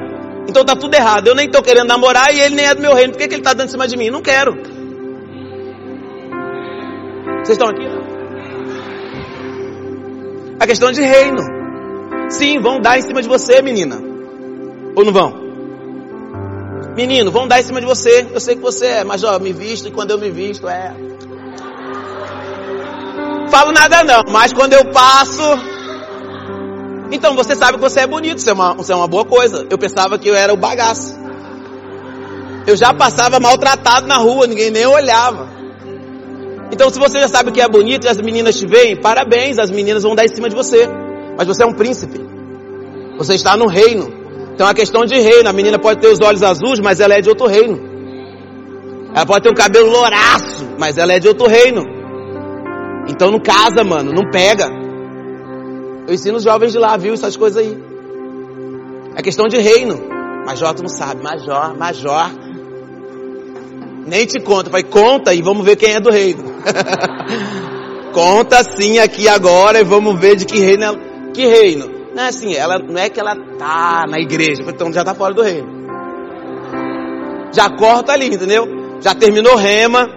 Então tá tudo errado. Eu nem estou querendo namorar e ele nem é do meu reino. Por que, que ele está dando em cima de mim? Não quero. Vocês estão aqui? A questão de reino. Sim, vão dar em cima de você, menina. Ou não vão? Menino, vão dar em cima de você. Eu sei que você é, mas ó, me visto e quando eu me visto é. Falo nada não, mas quando eu passo. Então você sabe que você é bonito, isso é uma, isso é uma boa coisa. Eu pensava que eu era o bagaço. Eu já passava maltratado na rua, ninguém nem olhava. Então, se você já sabe que é bonito e as meninas te veem, parabéns, as meninas vão dar em cima de você. Mas você é um príncipe. Você está no reino. Então, é questão de reino. A menina pode ter os olhos azuis, mas ela é de outro reino. Ela pode ter um cabelo louraço, mas ela é de outro reino. Então, não casa, mano. Não pega. Eu ensino os jovens de lá, viu? Essas coisas aí. É questão de reino. Major, tu não sabe. Major, major. Nem te conta. Vai, conta e vamos ver quem é do reino. conta sim aqui agora e vamos ver de que reino ela... Que reino? Não é assim, ela, não é que ela tá na igreja, então já tá fora do reino. Já corta ali, entendeu? Já terminou rema,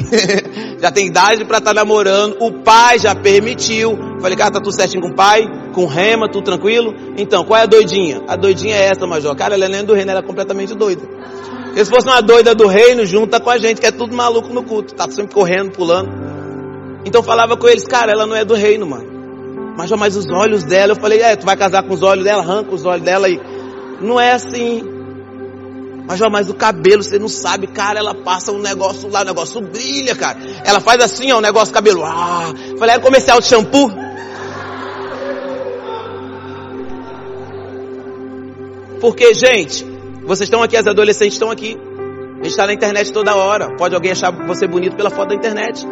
já tem idade para estar tá namorando, o pai já permitiu. Falei, cara, tá tudo certinho com o pai, com rema, tudo tranquilo? Então, qual é a doidinha? A doidinha é essa, Major. Cara, ela não é do reino, ela é completamente doida. Se fosse uma doida do reino, junta com a gente, que é tudo maluco no culto, tá sempre correndo, pulando. Então falava com eles, cara, ela não é do reino, mano. Mas já mais os olhos dela, eu falei, é, tu vai casar com os olhos dela, arranca os olhos dela e não é assim. Mas já mais o cabelo, você não sabe, cara, ela passa um negócio lá, o negócio brilha, cara. Ela faz assim, ó, o negócio cabelo. Ah, falei, é comercial de shampoo. Porque, gente, vocês estão aqui, as adolescentes estão aqui. A gente está na internet toda hora. Pode alguém achar você bonito pela foto da internet.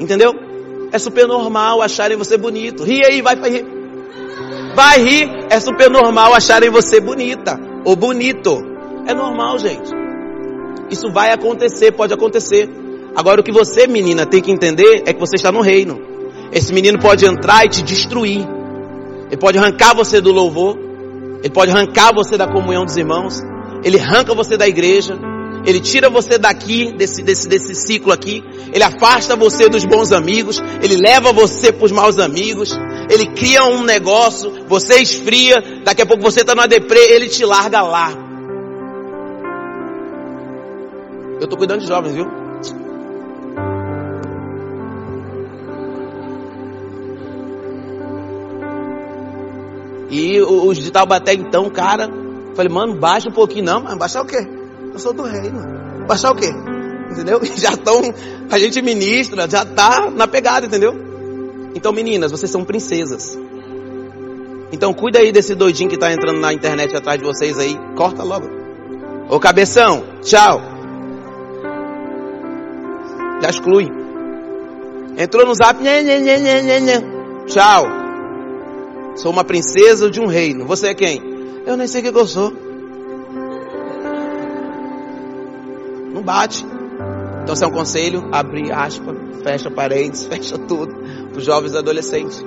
Entendeu? É super normal acharem você bonito. Ri aí, vai rir. Vai rir, é super normal acharem você bonita ou bonito. É normal, gente. Isso vai acontecer, pode acontecer. Agora o que você, menina, tem que entender é que você está no reino. Esse menino pode entrar e te destruir. Ele pode arrancar você do louvor. Ele pode arrancar você da comunhão dos irmãos. Ele arranca você da igreja. Ele tira você daqui, desse, desse, desse ciclo aqui. Ele afasta você dos bons amigos. Ele leva você para os maus amigos. Ele cria um negócio. Você esfria. Daqui a pouco você está na deprê. Ele te larga lá. Eu estou cuidando de jovens, viu? E os de Taubaté, então, cara, falei, mano, baixa um pouquinho. Não, mas baixar o quê? Eu sou do reino. Baixar o quê? Entendeu? Já estão, a gente ministra, já tá na pegada, entendeu? Então, meninas, vocês são princesas. Então, cuida aí desse doidinho que tá entrando na internet atrás de vocês aí. Corta logo. Ô, cabeção, tchau. Já exclui. Entrou no zap, nhê, nhê, nhê, nhê, nhê. tchau. Sou uma princesa de um reino. Você é quem? Eu nem sei o que eu sou. Não bate. Então, se é um conselho, abre aspa, fecha parênteses, fecha tudo. Para os jovens e adolescentes.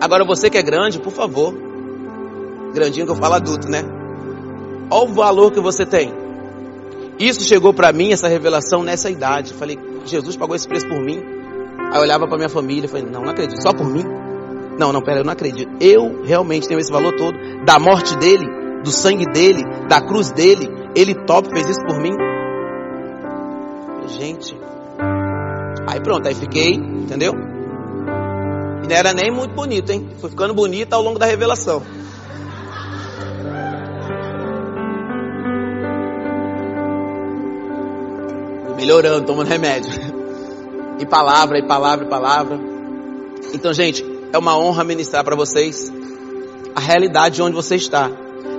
Agora, você que é grande, por favor. Grandinho que eu falo adulto, né? Olha o valor que você tem. Isso chegou para mim, essa revelação, nessa idade. Falei, Jesus pagou esse preço por mim. Aí eu olhava para minha família e falei, não, não acredito, só por mim. Não, não, pera, eu não acredito. Eu realmente tenho esse valor todo da morte dele, do sangue dele, da cruz dele. Ele top fez isso por mim. Gente. Aí pronto, aí fiquei, entendeu? E não era nem muito bonito, hein? Foi ficando bonito ao longo da revelação. Melhorando, tomando remédio. E palavra, e palavra, e palavra. Então, gente, é uma honra ministrar para vocês a realidade onde você está.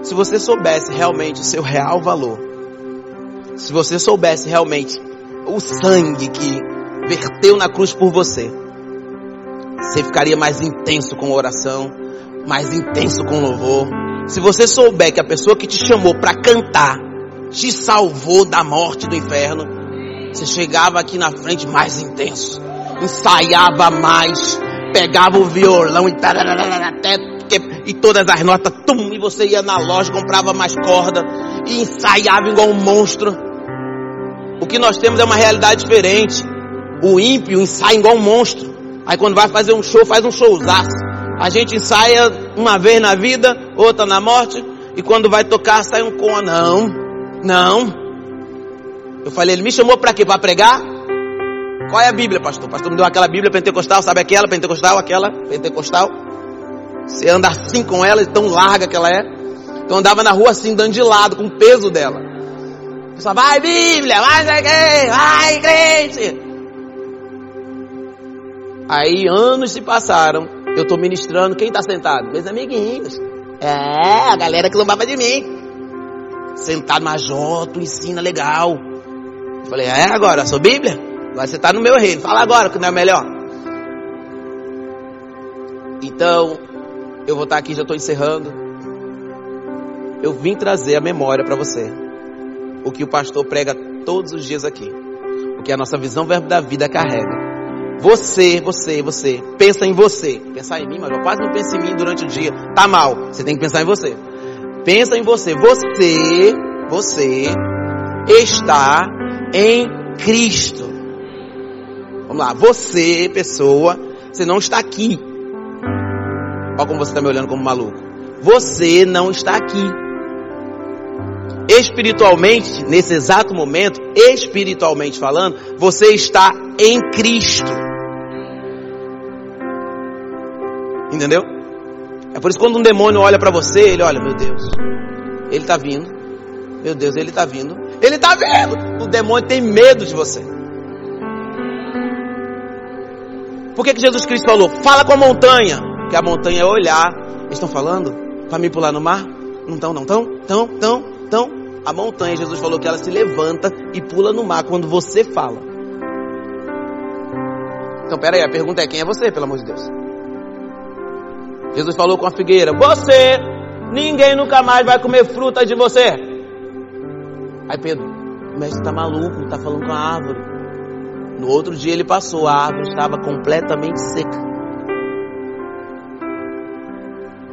Se você soubesse realmente o seu real valor, se você soubesse realmente o sangue que verteu na cruz por você, você ficaria mais intenso com oração, mais intenso com louvor. Se você souber que a pessoa que te chamou para cantar te salvou da morte do inferno, você chegava aqui na frente mais intenso, ensaiava mais, pegava o violão e até e todas as notas, tum, e você ia na loja, comprava mais corda e ensaiava igual um monstro. O que nós temos é uma realidade diferente. O ímpio ensaia igual um monstro. Aí quando vai fazer um show, faz um showzaço. A gente ensaia uma vez na vida, outra na morte, e quando vai tocar sai um com. Não, não. Eu falei, ele me chamou para quê? Para pregar? Qual é a Bíblia, pastor? Pastor me deu aquela Bíblia pentecostal, sabe aquela pentecostal, aquela pentecostal? Você anda assim com ela, tão larga que ela é. Então andava na rua assim, dando de lado, com o peso dela. Só vai Bíblia, vai vai crente. Aí anos se passaram, eu estou ministrando, quem está sentado? Meus amiguinhos. É, a galera que lombava de mim. Sentado, major, tu ensina legal. Eu falei, é agora, sou Bíblia? Você está no meu reino. Fala agora que não é melhor. Então, eu vou estar aqui, já estou encerrando. Eu vim trazer a memória para você. O que o pastor prega todos os dias aqui. O que a nossa visão verbo da vida carrega. Você, você, você. Pensa em você. Pensar em mim, mas eu quase não penso em mim durante o dia. Tá mal. Você tem que pensar em você. Pensa em você. Você, você está em Cristo. Vamos lá, você, pessoa, você não está aqui. Olha como você está me olhando como maluco. Você não está aqui. Espiritualmente, nesse exato momento, espiritualmente falando, você está em Cristo. Entendeu? É por isso que quando um demônio olha para você, ele olha, meu Deus, ele está vindo. Meu Deus, ele está vindo. Ele está vindo. O demônio tem medo de você. Por que, que Jesus Cristo falou? Fala com a montanha. Que a montanha é olhar. Estão falando para me pular no mar? Não estão, não estão? Estão, estão, estão. A montanha, Jesus falou que ela se levanta e pula no mar quando você fala. Então, pera aí, a pergunta é: quem é você, pelo amor de Deus? Jesus falou com a figueira: Você, ninguém nunca mais vai comer fruta de você. Aí Pedro, o mestre está maluco, está falando com a árvore. No outro dia ele passou, a árvore estava completamente seca.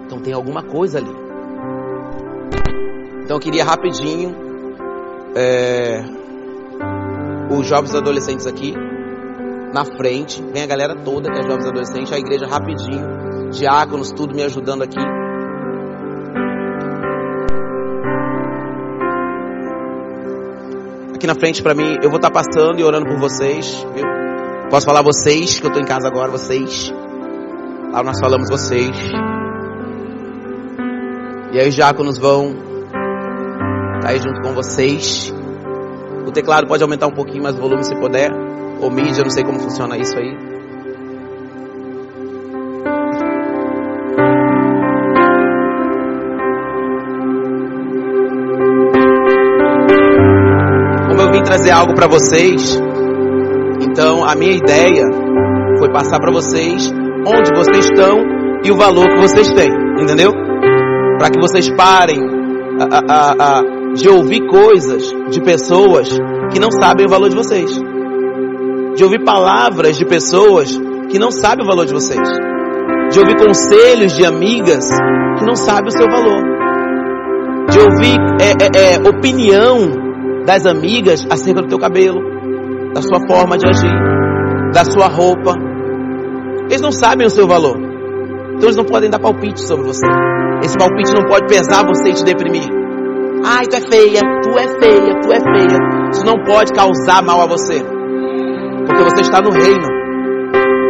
Então tem alguma coisa ali. Então eu queria rapidinho é, os jovens adolescentes aqui na frente, vem a galera toda que é jovens adolescentes, a igreja rapidinho, diáconos, tudo me ajudando aqui. Aqui na frente para mim, eu vou estar tá passando e orando por vocês, viu? Posso falar vocês, que eu estou em casa agora, vocês. Lá nós falamos vocês. E aí os diáconos vão estar tá aí junto com vocês. O teclado pode aumentar um pouquinho mais o volume se puder. Ou mídia, não sei como funciona isso aí. Trazer algo para vocês, então a minha ideia foi passar para vocês onde vocês estão e o valor que vocês têm, entendeu? Para que vocês parem a, a, a, de ouvir coisas de pessoas que não sabem o valor de vocês. De ouvir palavras de pessoas que não sabem o valor de vocês, de ouvir conselhos de amigas que não sabem o seu valor, de ouvir é, é, é, opinião das amigas acerca do teu cabelo, da sua forma de agir, da sua roupa. Eles não sabem o seu valor, então eles não podem dar palpite sobre você. Esse palpite não pode pesar você e te deprimir. Ai, tu é feia, tu é feia, tu é feia. Isso não pode causar mal a você. Porque você está no reino.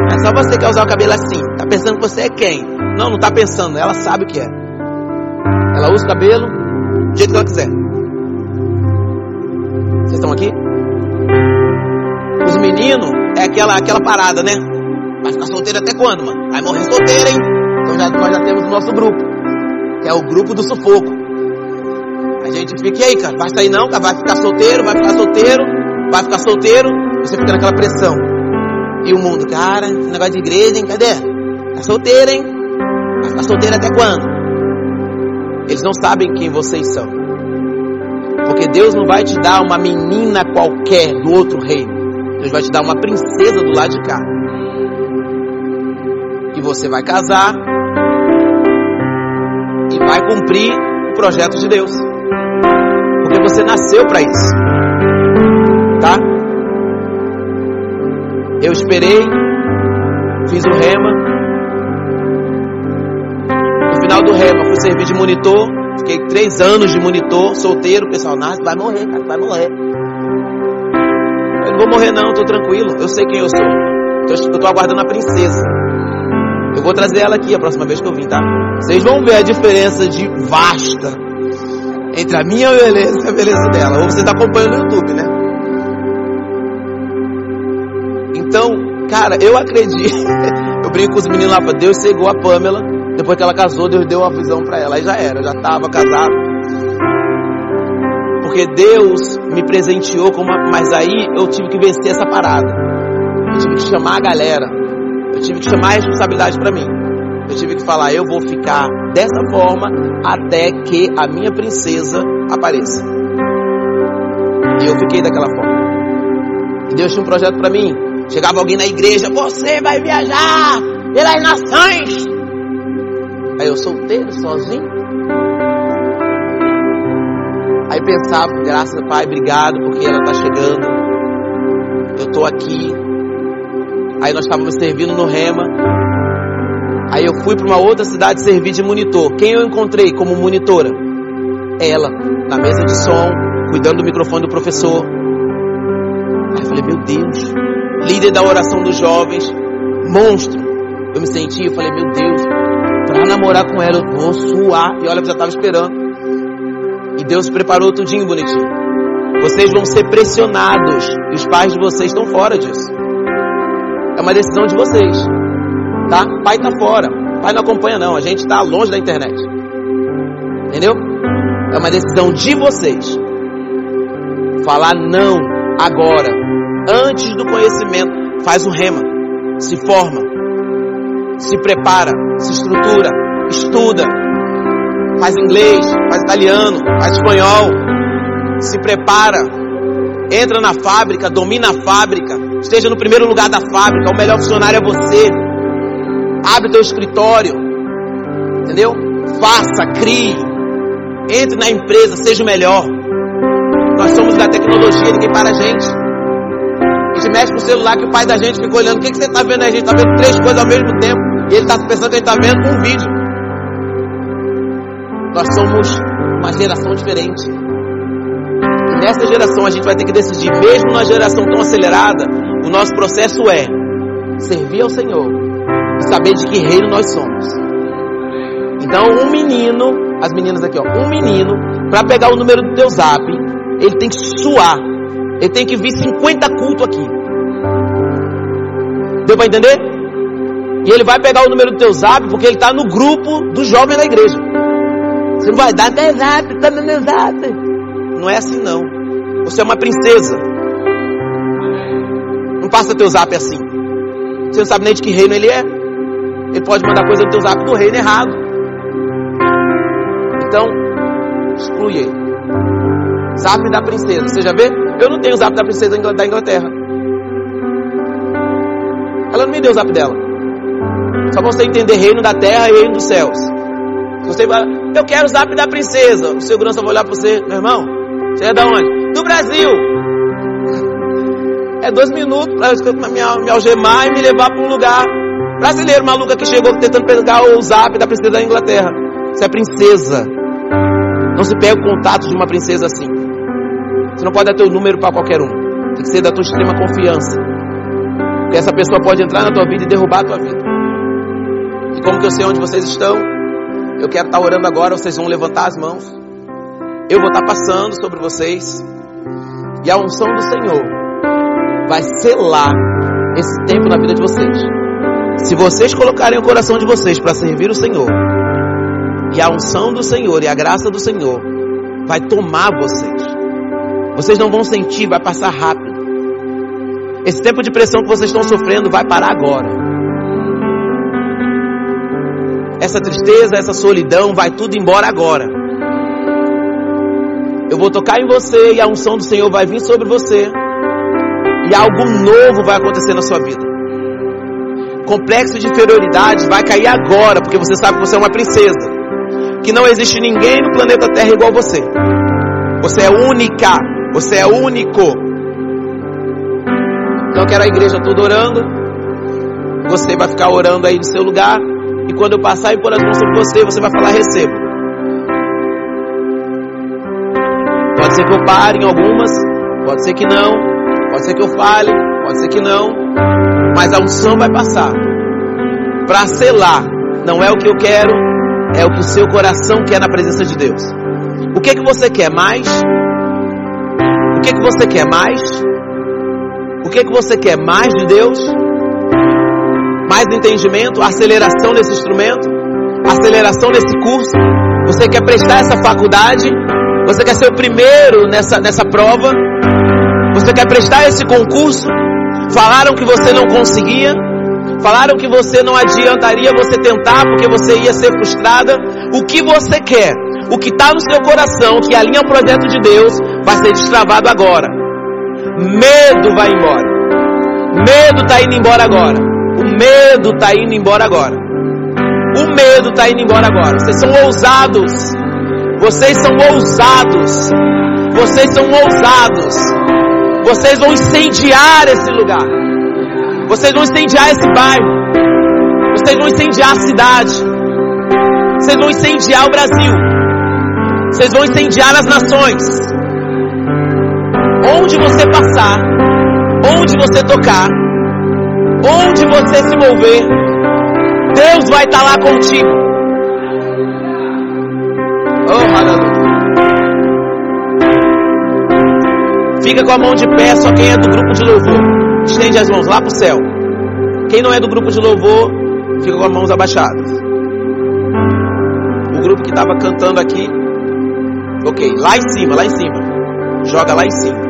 Não é só você quer usar o cabelo assim. Tá pensando que você é quem? Não, não tá pensando. Ela sabe o que é. Ela usa o cabelo do jeito que ela quiser. Estão aqui? Os meninos é aquela, aquela parada, né? Vai ficar solteiro até quando, mano? Vai morrer solteiro, hein? Então já, nós já temos o nosso grupo. Que é o grupo do sufoco. A gente fica, e aí, cara? Vai sair não, cara? Vai ficar solteiro, vai ficar solteiro, vai ficar solteiro você fica naquela pressão. E o mundo, cara, esse negócio de igreja, hein? Cadê? Tá solteira, hein? Vai ficar solteira até quando? Eles não sabem quem vocês são. Porque Deus não vai te dar uma menina qualquer do outro reino. Deus vai te dar uma princesa do lado de cá. E você vai casar e vai cumprir o projeto de Deus. Porque você nasceu para isso. Tá? Eu esperei, fiz o rema. No final do rema, fui servir de monitor. Fiquei três anos de monitor, solteiro. Pessoal, nasce, vai morrer, cara, vai morrer. Eu não vou morrer, não, tô tranquilo. Eu sei quem eu sou. Eu tô aguardando a princesa. Eu vou trazer ela aqui a próxima vez que eu vim, tá? Vocês vão ver a diferença de vasta entre a minha beleza e a beleza dela. Ou você tá acompanhando no YouTube, né? Então, cara, eu acredito. eu brinco com os meninos lá, Deus cegou a Pamela. Depois que ela casou, Deus deu a visão para ela. Aí já era, já estava casado. Porque Deus me presenteou com uma. Mas aí eu tive que vencer essa parada. Eu tive que chamar a galera. Eu tive que chamar a responsabilidade para mim. Eu tive que falar, eu vou ficar dessa forma até que a minha princesa apareça. E eu fiquei daquela forma. E Deus tinha um projeto para mim. Chegava alguém na igreja, você vai viajar pelas nações. Aí eu solteiro, sozinho. Aí pensava, graças ao Pai, obrigado porque ela está chegando. Eu estou aqui. Aí nós estávamos servindo no Rema. Aí eu fui para uma outra cidade servir de monitor. Quem eu encontrei como monitora? Ela, na mesa de som, cuidando do microfone do professor. Aí eu falei, meu Deus, líder da oração dos jovens, monstro. Eu me senti, eu falei, meu Deus, para namorar com ela eu vou suar. E olha que já estava esperando. E Deus preparou tudinho bonitinho. Vocês vão ser pressionados. E os pais de vocês estão fora disso. É uma decisão de vocês. Tá? Pai tá fora. Pai não acompanha não. A gente está longe da internet. Entendeu? É uma decisão de vocês. Falar não agora antes do conhecimento, faz um rema, se forma. Se prepara, se estrutura, estuda, faz inglês, faz italiano, faz espanhol, se prepara, entra na fábrica, domina a fábrica, esteja no primeiro lugar da fábrica, o melhor funcionário é você. Abre teu escritório, entendeu? Faça, crie, entre na empresa, seja o melhor. Nós somos da tecnologia, ninguém para a gente. A gente mexe com o celular que o pai da gente fica olhando. O que, que você está vendo? A gente está vendo três coisas ao mesmo tempo. E ele está pensando que gente está vendo um vídeo. Nós somos uma geração diferente. E nessa geração a gente vai ter que decidir, mesmo numa geração tão acelerada, o nosso processo é servir ao Senhor e saber de que reino nós somos. Então, um menino, as meninas aqui, ó, um menino, para pegar o número do teu zap, ele tem que suar. Ele tem que vir 50 cultos aqui. Deu para entender? E ele vai pegar o número do teu zap porque ele está no grupo do jovem da igreja. Você não vai dar meu zap, tá no meu zap. Não é assim não. Você é uma princesa. Não passa teu zap assim. Você não sabe nem de que reino ele é. Ele pode mandar coisa do teu zap do reino errado. Então, exclui ele. Zap da princesa. Você já vê? Eu não tenho o zap da princesa da Inglaterra. Ela não me deu o zap dela. Só você entender reino da terra e reino dos céus. Você vai, eu quero o zap da princesa. O segurança vai olhar para você, meu irmão. Você é da onde? Do Brasil. É dois minutos para me, me algemar e me levar para um lugar. Brasileiro maluco que chegou tentando pegar o zap da princesa da Inglaterra. Você é princesa. Não se pega o contato de uma princesa assim. Você não pode dar teu número para qualquer um. Tem que ser da tua extrema confiança. Porque essa pessoa pode entrar na tua vida e derrubar a tua vida. Como que eu sei onde vocês estão? Eu quero estar orando agora, vocês vão levantar as mãos. Eu vou estar passando sobre vocês. E a unção do Senhor vai selar esse tempo na vida de vocês. Se vocês colocarem o coração de vocês para servir o Senhor, e a unção do Senhor e a graça do Senhor vai tomar vocês. Vocês não vão sentir, vai passar rápido. Esse tempo de pressão que vocês estão sofrendo vai parar agora. Essa tristeza, essa solidão vai tudo embora agora. Eu vou tocar em você e a unção do Senhor vai vir sobre você. E algo novo vai acontecer na sua vida. Complexo de inferioridade vai cair agora, porque você sabe que você é uma princesa. Que não existe ninguém no planeta Terra igual você. Você é única. Você é único. Então eu quero a igreja toda orando. Você vai ficar orando aí no seu lugar. E quando eu passar e pôr as mãos sobre você, você vai falar: recebo. Pode ser que eu pare em algumas, pode ser que não, pode ser que eu fale, pode ser que não, mas a unção vai passar para selar. Não é o que eu quero, é o que o seu coração quer na presença de Deus. O que é que você quer mais? O que é que você quer mais? O que é que você quer mais de Deus? Mais entendimento, aceleração nesse instrumento, aceleração nesse curso. Você quer prestar essa faculdade? Você quer ser o primeiro nessa, nessa prova? Você quer prestar esse concurso? Falaram que você não conseguia? Falaram que você não adiantaria você tentar porque você ia ser frustrada? O que você quer? O que está no seu coração, que alinha o projeto de Deus, vai ser destravado agora. Medo vai embora. Medo está indo embora agora. Medo está indo embora agora. O medo está indo embora agora. Vocês são ousados. Vocês são ousados. Vocês são ousados. Vocês vão incendiar esse lugar. Vocês vão incendiar esse bairro. Vocês vão incendiar a cidade. Vocês vão incendiar o Brasil. Vocês vão incendiar as nações. Onde você passar, onde você tocar, onde você se mover, Deus vai estar lá contigo. Oh, aleluia. Fica com a mão de pé, só quem é do grupo de louvor. Estende as mãos lá pro céu. Quem não é do grupo de louvor, fica com as mãos abaixadas. O grupo que estava cantando aqui, ok, lá em cima, lá em cima. Joga lá em cima.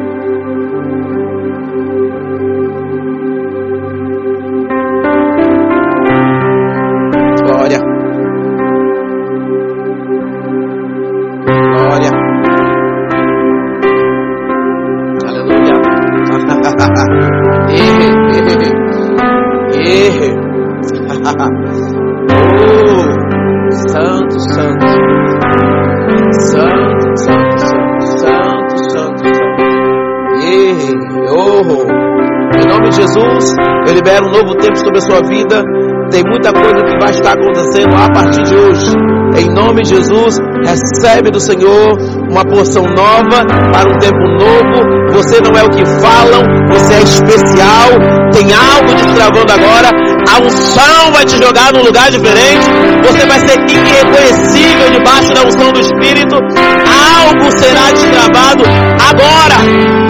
Oh, em nome de Jesus, eu libero um novo tempo sobre a sua vida. Tem muita coisa que vai estar acontecendo a partir de hoje. Em nome de Jesus, recebe do Senhor uma porção nova para um tempo novo. Você não é o que falam, você é especial. Tem algo destravando agora. Unção vai te jogar num lugar diferente. Você vai ser irreconhecível debaixo da unção do Espírito. Algo será destravado agora,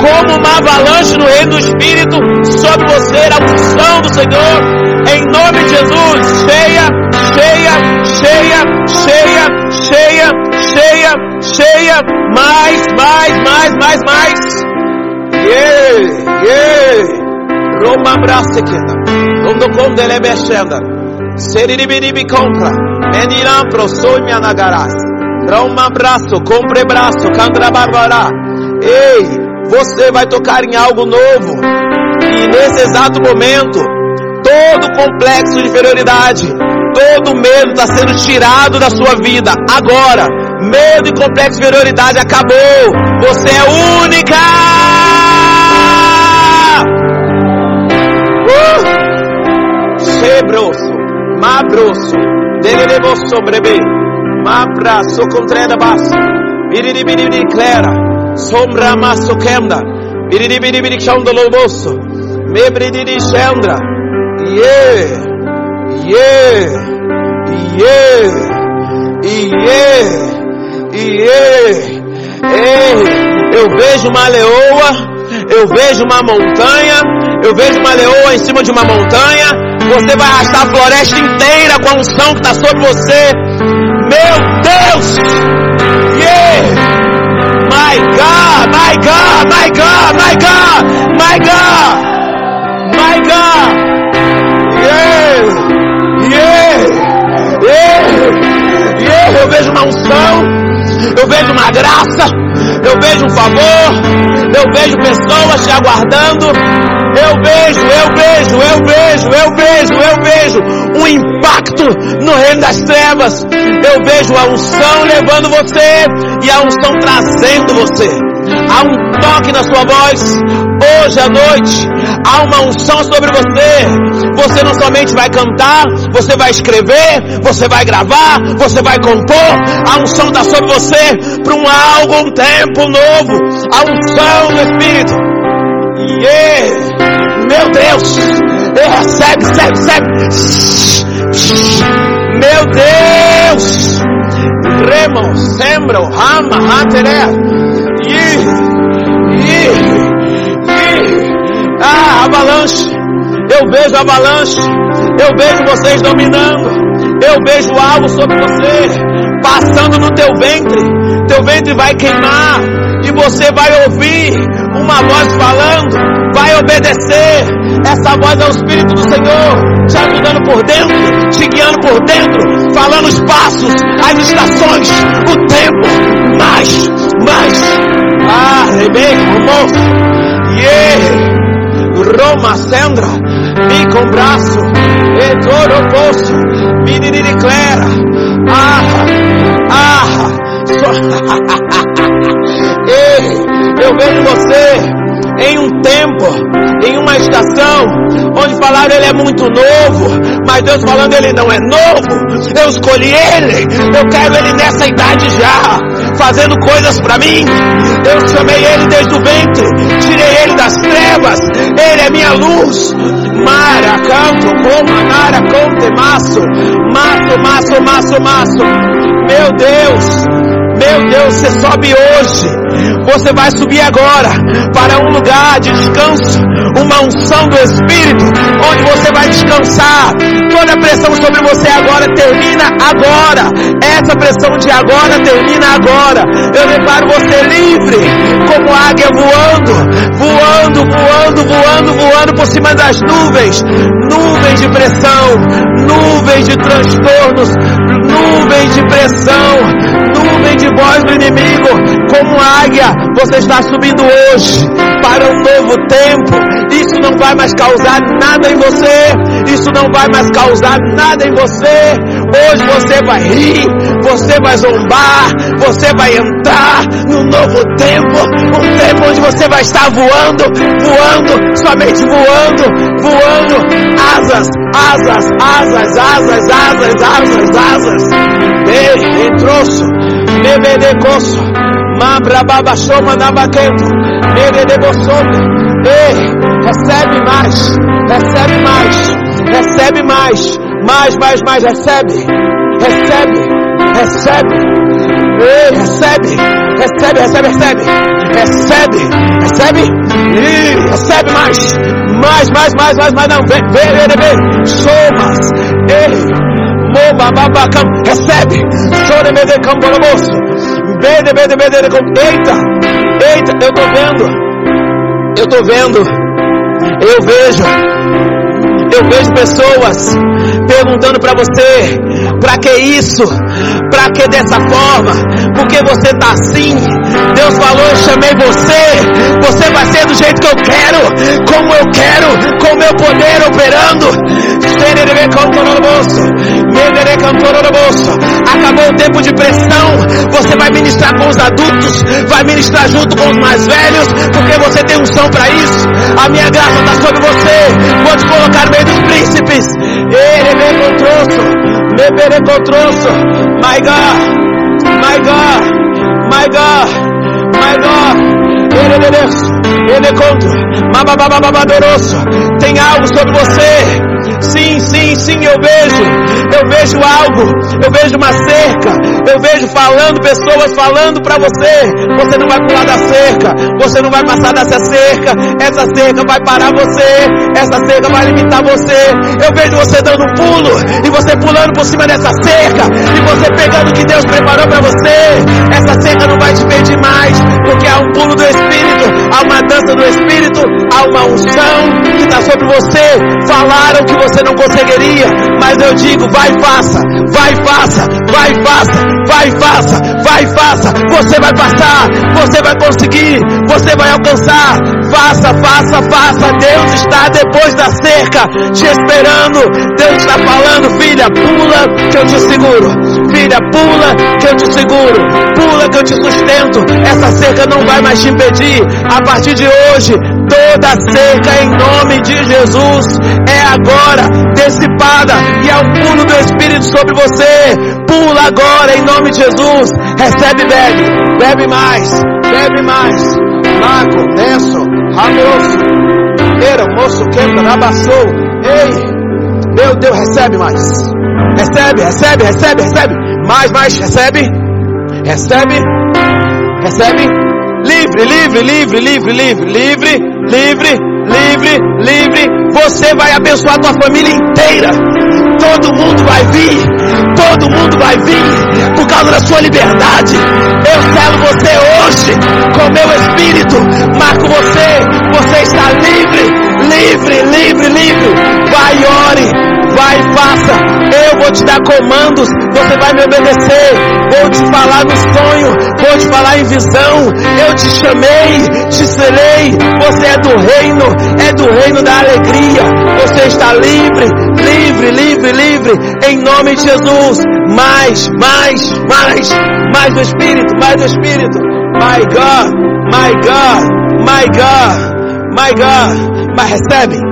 como uma avalanche no reino do Espírito sobre você. A unção do Senhor em nome de Jesus, cheia, cheia, cheia, cheia, cheia, cheia, cheia, mais, mais, mais, mais, mais. Yeah, yeah. Roma abraça queda. Ele mexenda. Seribiribi compra. Meniram pro sonho anagaras. Roma abraço, compre braço, candra barbará. Ei, você vai tocar em algo novo. E nesse exato momento, todo complexo de inferioridade, todo medo está sendo tirado da sua vida. Agora, medo e complexo de inferioridade acabou. Você é única. Uh! Sebroso, mabroso, dereboso brebe, mabraço contreda baixo, biribiribiri clera, sombra maço kenda, biribiribiri chão loboso, mebridiri chandra, yeah, yeah, yeah, yeah, yeah. Ei, eu vejo uma leoa, eu vejo uma montanha, eu vejo uma leoa em cima de uma montanha. Você vai arrastar a floresta inteira com a unção que está sobre você. Meu Deus! Yeah! My God, my God, my God, my God, my God, my God. Yeah! Yeah! Yeah! Eu vejo uma unção, eu vejo uma graça, eu vejo um favor, eu vejo pessoas te aguardando. Eu vejo, eu vejo, eu vejo, eu no reino das trevas. Eu vejo a unção levando você e a unção trazendo você. Há um toque na sua voz. Hoje à noite, há uma unção sobre você. Você não somente vai cantar, você vai escrever, você vai gravar, você vai compor. A unção está sobre você para um algo, um tempo novo. A unção do Espírito. Yeah. Meu Deus. Recebe, recebe, recebe. Meu Deus. Remo, sembro, rama, hateré. Yeah. Yeah. Yeah. Ah, avalanche. Eu vejo avalanche. Eu vejo vocês dominando. Eu vejo algo sobre você passando no teu ventre. Teu ventre vai queimar e você vai ouvir uma voz falando, vai obedecer. Essa voz é o Espírito do Senhor, te ajudando por dentro, te guiando por dentro, falando os passos, as estações, o tempo, mais, mais. Ah, Rebeca, moço, yeah. Roma, Sandra, mi com braço, e todo poço, me declara, ah, ah, Ei, eu vejo você em um tempo, em uma estação, onde falaram ele é muito novo, mas Deus falando ele não é novo. Eu escolhi ele, eu quero ele nessa idade já, fazendo coisas para mim. Eu chamei ele desde o ventre, tirei ele das trevas, ele é minha luz. Mara, canto, como nara, conte, maço, maço, maço, maço, maço. Meu Deus, meu Deus, você sobe hoje. Você vai subir agora para um lugar de descanso, uma unção do Espírito, onde você vai descansar. Toda a pressão sobre você agora termina agora. Essa pressão de agora termina agora. Eu declaro você livre, como águia voando, voando, voando, voando, voando por cima das nuvens. Nuvens de pressão, nuvens de transtornos, nuvens de pressão, como águia, você está subindo hoje para um novo tempo. Isso não vai mais causar nada em você. Isso não vai mais causar nada em você. Hoje você vai rir, você vai zombar, você vai entrar num novo tempo, um tempo onde você vai estar voando, voando, somente voando, voando, asas, asas, asas, asas, asas, asas, asas. Ei, entroço, nebedecoço, mabrababachoma nabaquento, nebedecoçome. Ei, recebe mais, recebe mais, recebe mais, mais, mais, mais, recebe, recebe, recebe, ei, recebe, recebe, recebe, recebe, recebe, recebe, e recebe mais, mais, mais, mais, mais, mais, não, vem, vem, vem, vem, somas, ei, mobababacam, recebe, chore medecam boromoço, bede, bede, bede, eita, eita, eu tô vendo, eu tô vendo, eu vejo, eu vejo pessoas perguntando para você, para que isso? Para que dessa forma? Porque você tá assim? Deus falou, eu chamei você. Você vai ser do jeito que eu quero, como eu quero, com meu poder operando. Acabou o tempo de pressão. Você vai ministrar com os adultos, vai ministrar junto com os mais velhos, porque você tem unção para isso. A minha graça está sobre você. Vou te colocar no meio dos príncipes. Ele me encontrou, me encontrou. My God, my God, my God, my God. Ele Deus, ele encontra, mababababadoroso. Tem algo sobre você. Sim, sim, sim, eu vejo. Eu vejo algo. Eu vejo uma cerca. Eu vejo falando, pessoas falando para você. Você não vai pular da cerca. Você não vai passar dessa cerca. Essa cerca vai parar você. Essa cerca vai limitar você. Eu vejo você dando um pulo. E você pulando por cima dessa cerca. E você pegando o que Deus preparou para você. Essa cerca Falaram que você não conseguiria, mas eu digo, vai faça, vai faça, vai faça, vai faça, vai faça. Você vai passar, você vai conseguir, você vai alcançar. Faça, faça, faça. Deus está depois da cerca, te esperando. Deus está falando, filha, pula que eu te seguro. Filha, pula que eu te seguro. Pula que eu te sustento. Essa cerca não vai mais te impedir. A partir de hoje, toda cerca em nome de Jesus é agora dissipada e é o pulo do Espírito sobre você. Pula agora em nome de Jesus. Recebe, bebe, bebe mais, bebe mais. Marco, Nesso, Ramoso, Era, moço, quebra, rabaçou. Ei, meu Deus, recebe mais. Recebe, recebe, recebe, recebe. Mais, mais, recebe. Recebe. Recebe. Livre, livre, livre, livre, livre, livre, livre, livre, livre. Você vai abençoar a tua família inteira. Todo mundo vai vir. Todo mundo vai vir por causa da sua liberdade. Eu selo você hoje com meu espírito. Marco você. Você está livre, livre, livre, livre. Vai, ore vai e faça. Eu vou te dar comandos, você vai me obedecer. Vou te falar no sonho, vou te falar em visão. Eu te chamei, te selei. Você é do reino, é do reino da alegria. Você está livre, livre, livre, livre. Em nome de Jesus. Mais, mais, mais, mais do Espírito, mais do Espírito. My God, my God, my God, my God. Mas recebe.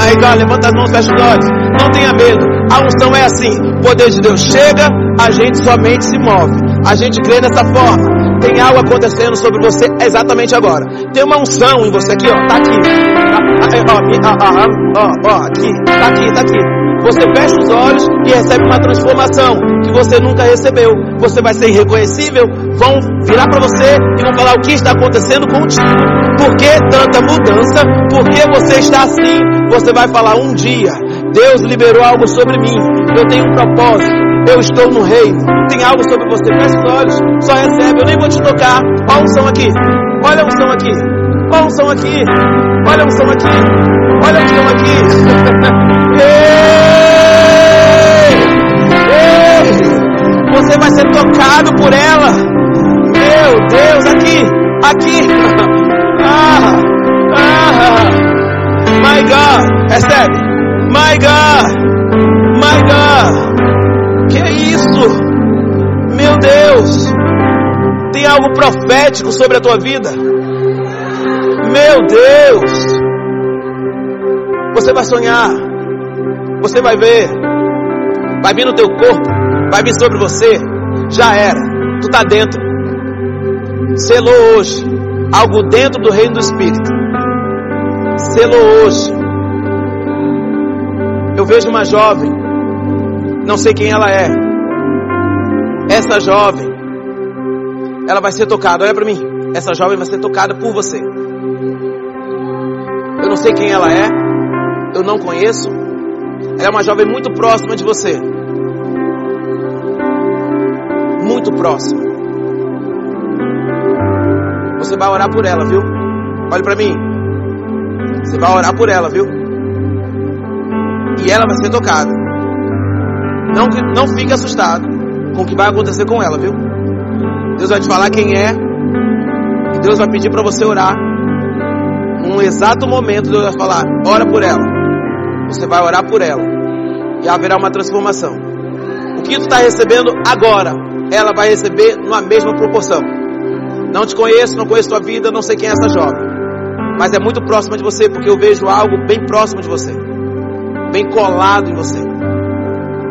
My God, levanta as mãos, fecha os olhos. Não tenha medo. A unção é assim. O poder de Deus chega, a gente somente se move. A gente crê dessa forma. Tem algo acontecendo sobre você exatamente agora. Tem uma unção em você aqui, ó. Tá aqui. Ó, ó, ó, aqui. Tá aqui, tá aqui. Você fecha os olhos e recebe uma transformação que você nunca recebeu. Você vai ser irreconhecível. Vão virar para você e vão falar o que está acontecendo contigo. Por que tanta mudança? Por que você está assim? Você vai falar um dia. Deus liberou algo sobre mim. Eu tenho um propósito. Eu estou no reino. Tem algo sobre você. Feche os olhos. Só recebe. Eu nem vou te tocar. Olha a unção aqui. Olha a unção aqui. Olha a unção aqui. Olha a unção aqui. Olha a unção aqui. Ei! Ei! você vai ser tocado por ela. Meu Deus, aqui, aqui. Ah, ah, my God, recebe. My God, my God. Que é isso? Meu Deus, tem algo profético sobre a tua vida. Meu Deus, você vai sonhar, você vai ver, vai vir no teu corpo, vai vir sobre você. Já era, tu tá dentro. Selou hoje algo dentro do reino do Espírito. Selou hoje. Eu vejo uma jovem, não sei quem ela é. Essa jovem, ela vai ser tocada. Olha para mim, essa jovem vai ser tocada por você. Eu não sei quem ela é, eu não conheço. Ela é uma jovem muito próxima de você. Muito próxima. Você vai orar por ela, viu? Olhe para mim. Você vai orar por ela, viu? E ela vai ser tocada. Não, não fique assustado com o que vai acontecer com ela, viu? Deus vai te falar quem é. E Deus vai pedir para você orar. Num exato momento, Deus vai falar: ora por ela. Você vai orar por ela. E haverá uma transformação. O que tu está recebendo agora, ela vai receber numa mesma proporção. Não te conheço, não conheço tua vida, não sei quem é essa jovem. Mas é muito próxima de você, porque eu vejo algo bem próximo de você. Bem colado em você.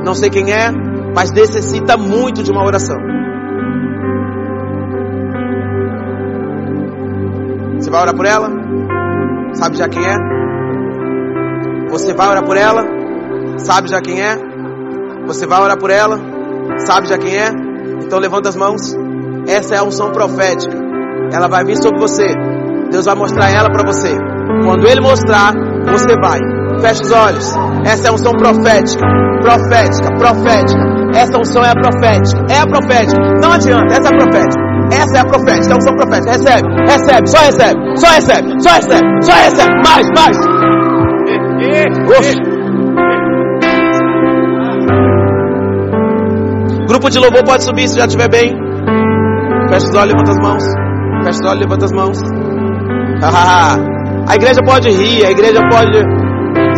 Não sei quem é, mas necessita muito de uma oração. Você vai orar por ela? Sabe já quem é? Você vai orar por ela? Sabe já quem é? Você vai orar por ela? Sabe já quem é? Então levanta as mãos. Essa é a unção profética. Ela vai vir sobre você. Deus vai mostrar ela para você. Quando Ele mostrar, você vai. Feche os olhos. Essa é unção profética. Profética, profética. Essa unção é a profética. É a profética. Não adianta, essa é a profética. Essa é a profética, é a unção profética. Recebe, recebe, só recebe, só recebe, só recebe, só recebe. Mais, mais. Oxe. Grupo de louvor pode subir se já estiver bem. Fecha os olhos, levanta as mãos. Fecha os olhos, levanta as mãos. a igreja pode rir, a igreja pode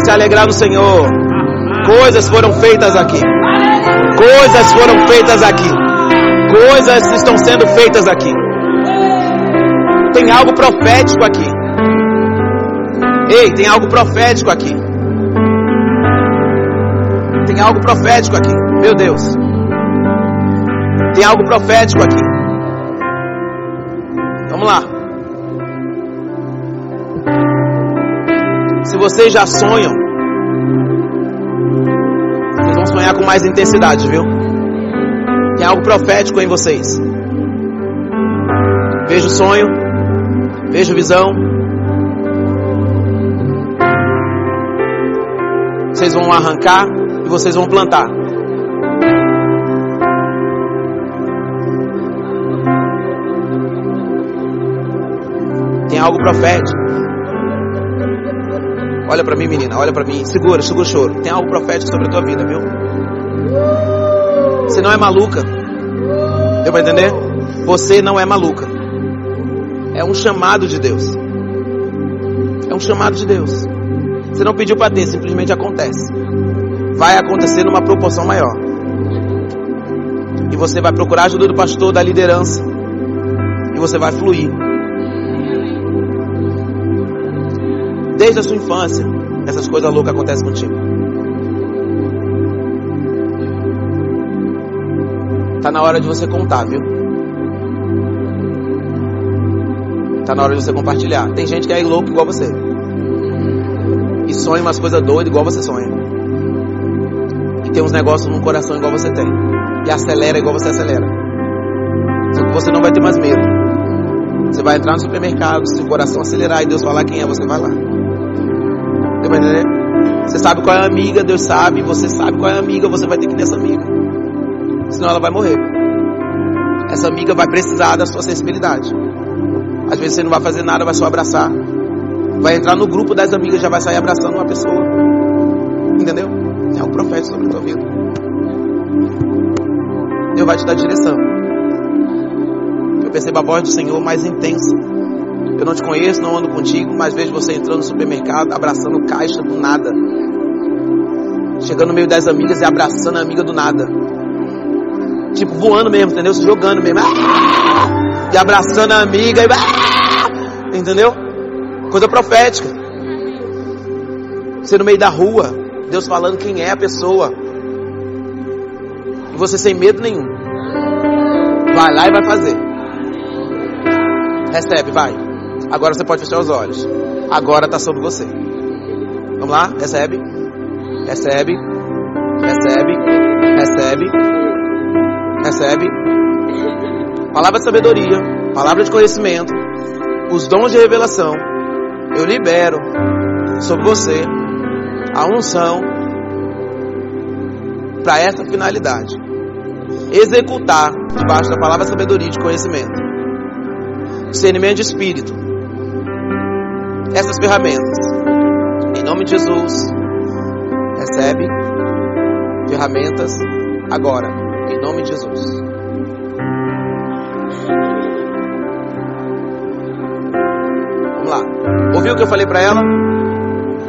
se alegrar no Senhor. Coisas foram feitas aqui. Coisas foram feitas aqui. Coisas estão sendo feitas aqui. Tem algo profético aqui. Ei, tem algo profético aqui. Tem algo profético aqui. Meu Deus. Tem algo profético aqui. Vocês já sonham, vocês vão sonhar com mais intensidade, viu? Tem algo profético em vocês. Vejo sonho, vejo visão. Vocês vão arrancar e vocês vão plantar. Tem algo profético. Olha para mim, menina, olha para mim. Segura, segura o choro. Tem algo profético sobre a tua vida, viu? Você não é maluca. Deu para entender? Você não é maluca. É um chamado de Deus. É um chamado de Deus. Você não pediu para ter, simplesmente acontece. Vai acontecer numa proporção maior. E você vai procurar a ajuda do pastor, da liderança. E você vai fluir. Desde a sua infância, essas coisas loucas acontecem contigo. Tá na hora de você contar, viu? Tá na hora de você compartilhar. Tem gente que é louco igual você. E sonha umas coisas doidas igual você sonha. E tem uns negócios no coração igual você tem. E acelera igual você acelera. Só que você não vai ter mais medo. Você vai entrar no supermercado, se o coração acelerar e Deus falar quem é, você vai lá. Você sabe qual é a amiga, Deus sabe, você sabe qual é a amiga, você vai ter que ir nessa amiga. Senão ela vai morrer. Essa amiga vai precisar da sua sensibilidade. Às vezes você não vai fazer nada, vai só abraçar. Vai entrar no grupo das amigas, já vai sair abraçando uma pessoa. Entendeu? É um profeta sobre a tua vida. Deu Deus vai te dar direção. Eu percebo a voz do Senhor mais intensa. Eu não te conheço, não ando contigo, mas vejo você entrando no supermercado, abraçando caixa do nada. Chegando no meio das amigas e abraçando a amiga do nada. Tipo, voando mesmo, entendeu? Se jogando mesmo. Ah! E abraçando a amiga e. Ah! Entendeu? Coisa profética. Você no meio da rua, Deus falando quem é a pessoa. E você sem medo nenhum. Vai lá e vai fazer. Recebe, vai. Agora você pode fechar os olhos. Agora está sobre você. Vamos lá? Recebe. Recebe. Recebe. Recebe. Recebe. Palavra de sabedoria. Palavra de conhecimento. Os dons de revelação. Eu libero sobre você a unção para essa finalidade. Executar debaixo da palavra sabedoria de conhecimento. Discernimento de espírito. Essas ferramentas. Em nome de Jesus. Recebe ferramentas agora. Em nome de Jesus. Vamos lá. Ouviu o que eu falei para ela?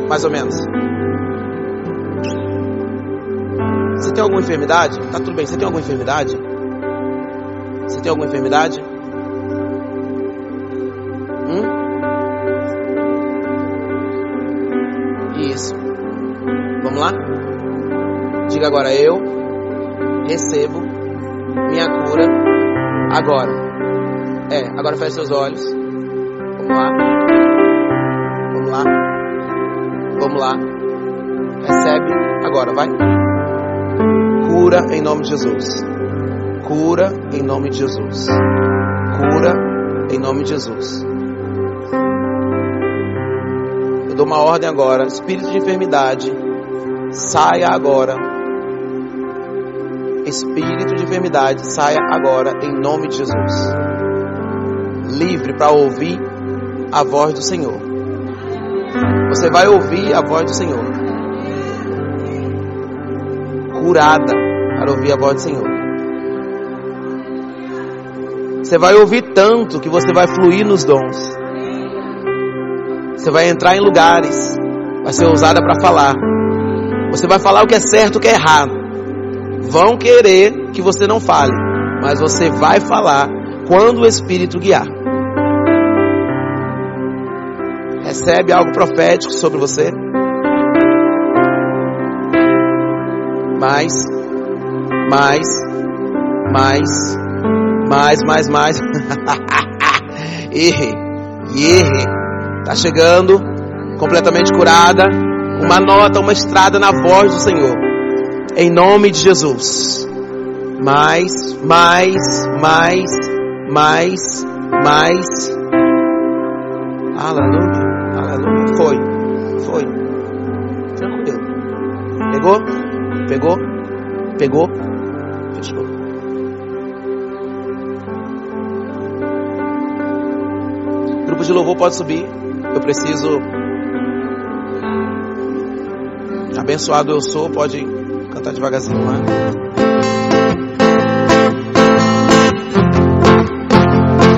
Mais ou menos. Você tem alguma enfermidade? Tá tudo bem. Você tem alguma enfermidade? Você tem alguma enfermidade? Isso. Vamos lá? Diga agora eu recebo minha cura agora. É, agora feche seus olhos. Vamos lá. Vamos lá. Vamos lá. Recebe agora, vai. Cura em nome de Jesus. Cura em nome de Jesus. Cura em nome de Jesus. Eu dou uma ordem agora. Espírito de enfermidade, saia agora. Espírito de enfermidade, saia agora em nome de Jesus. Livre para ouvir a voz do Senhor. Você vai ouvir a voz do Senhor. Curada para ouvir a voz do Senhor. Você vai ouvir tanto que você vai fluir nos dons. Você vai entrar em lugares, vai ser ousada para falar. Você vai falar o que é certo, o que é errado. Vão querer que você não fale, mas você vai falar quando o Espírito guiar. Recebe algo profético sobre você? Mais, mais, mais, mais, mais, mais. erre, erre. Tá chegando, completamente curada. Uma nota, uma estrada na voz do Senhor. Em nome de Jesus. Mais, mais, mais, mais, mais. Aleluia, aleluia. Foi, foi. Tranquilo. Pegou? Pegou? Pegou? Fechou. Grupo de louvor pode subir. Eu preciso. Abençoado eu sou, pode cantar devagarzinho lá.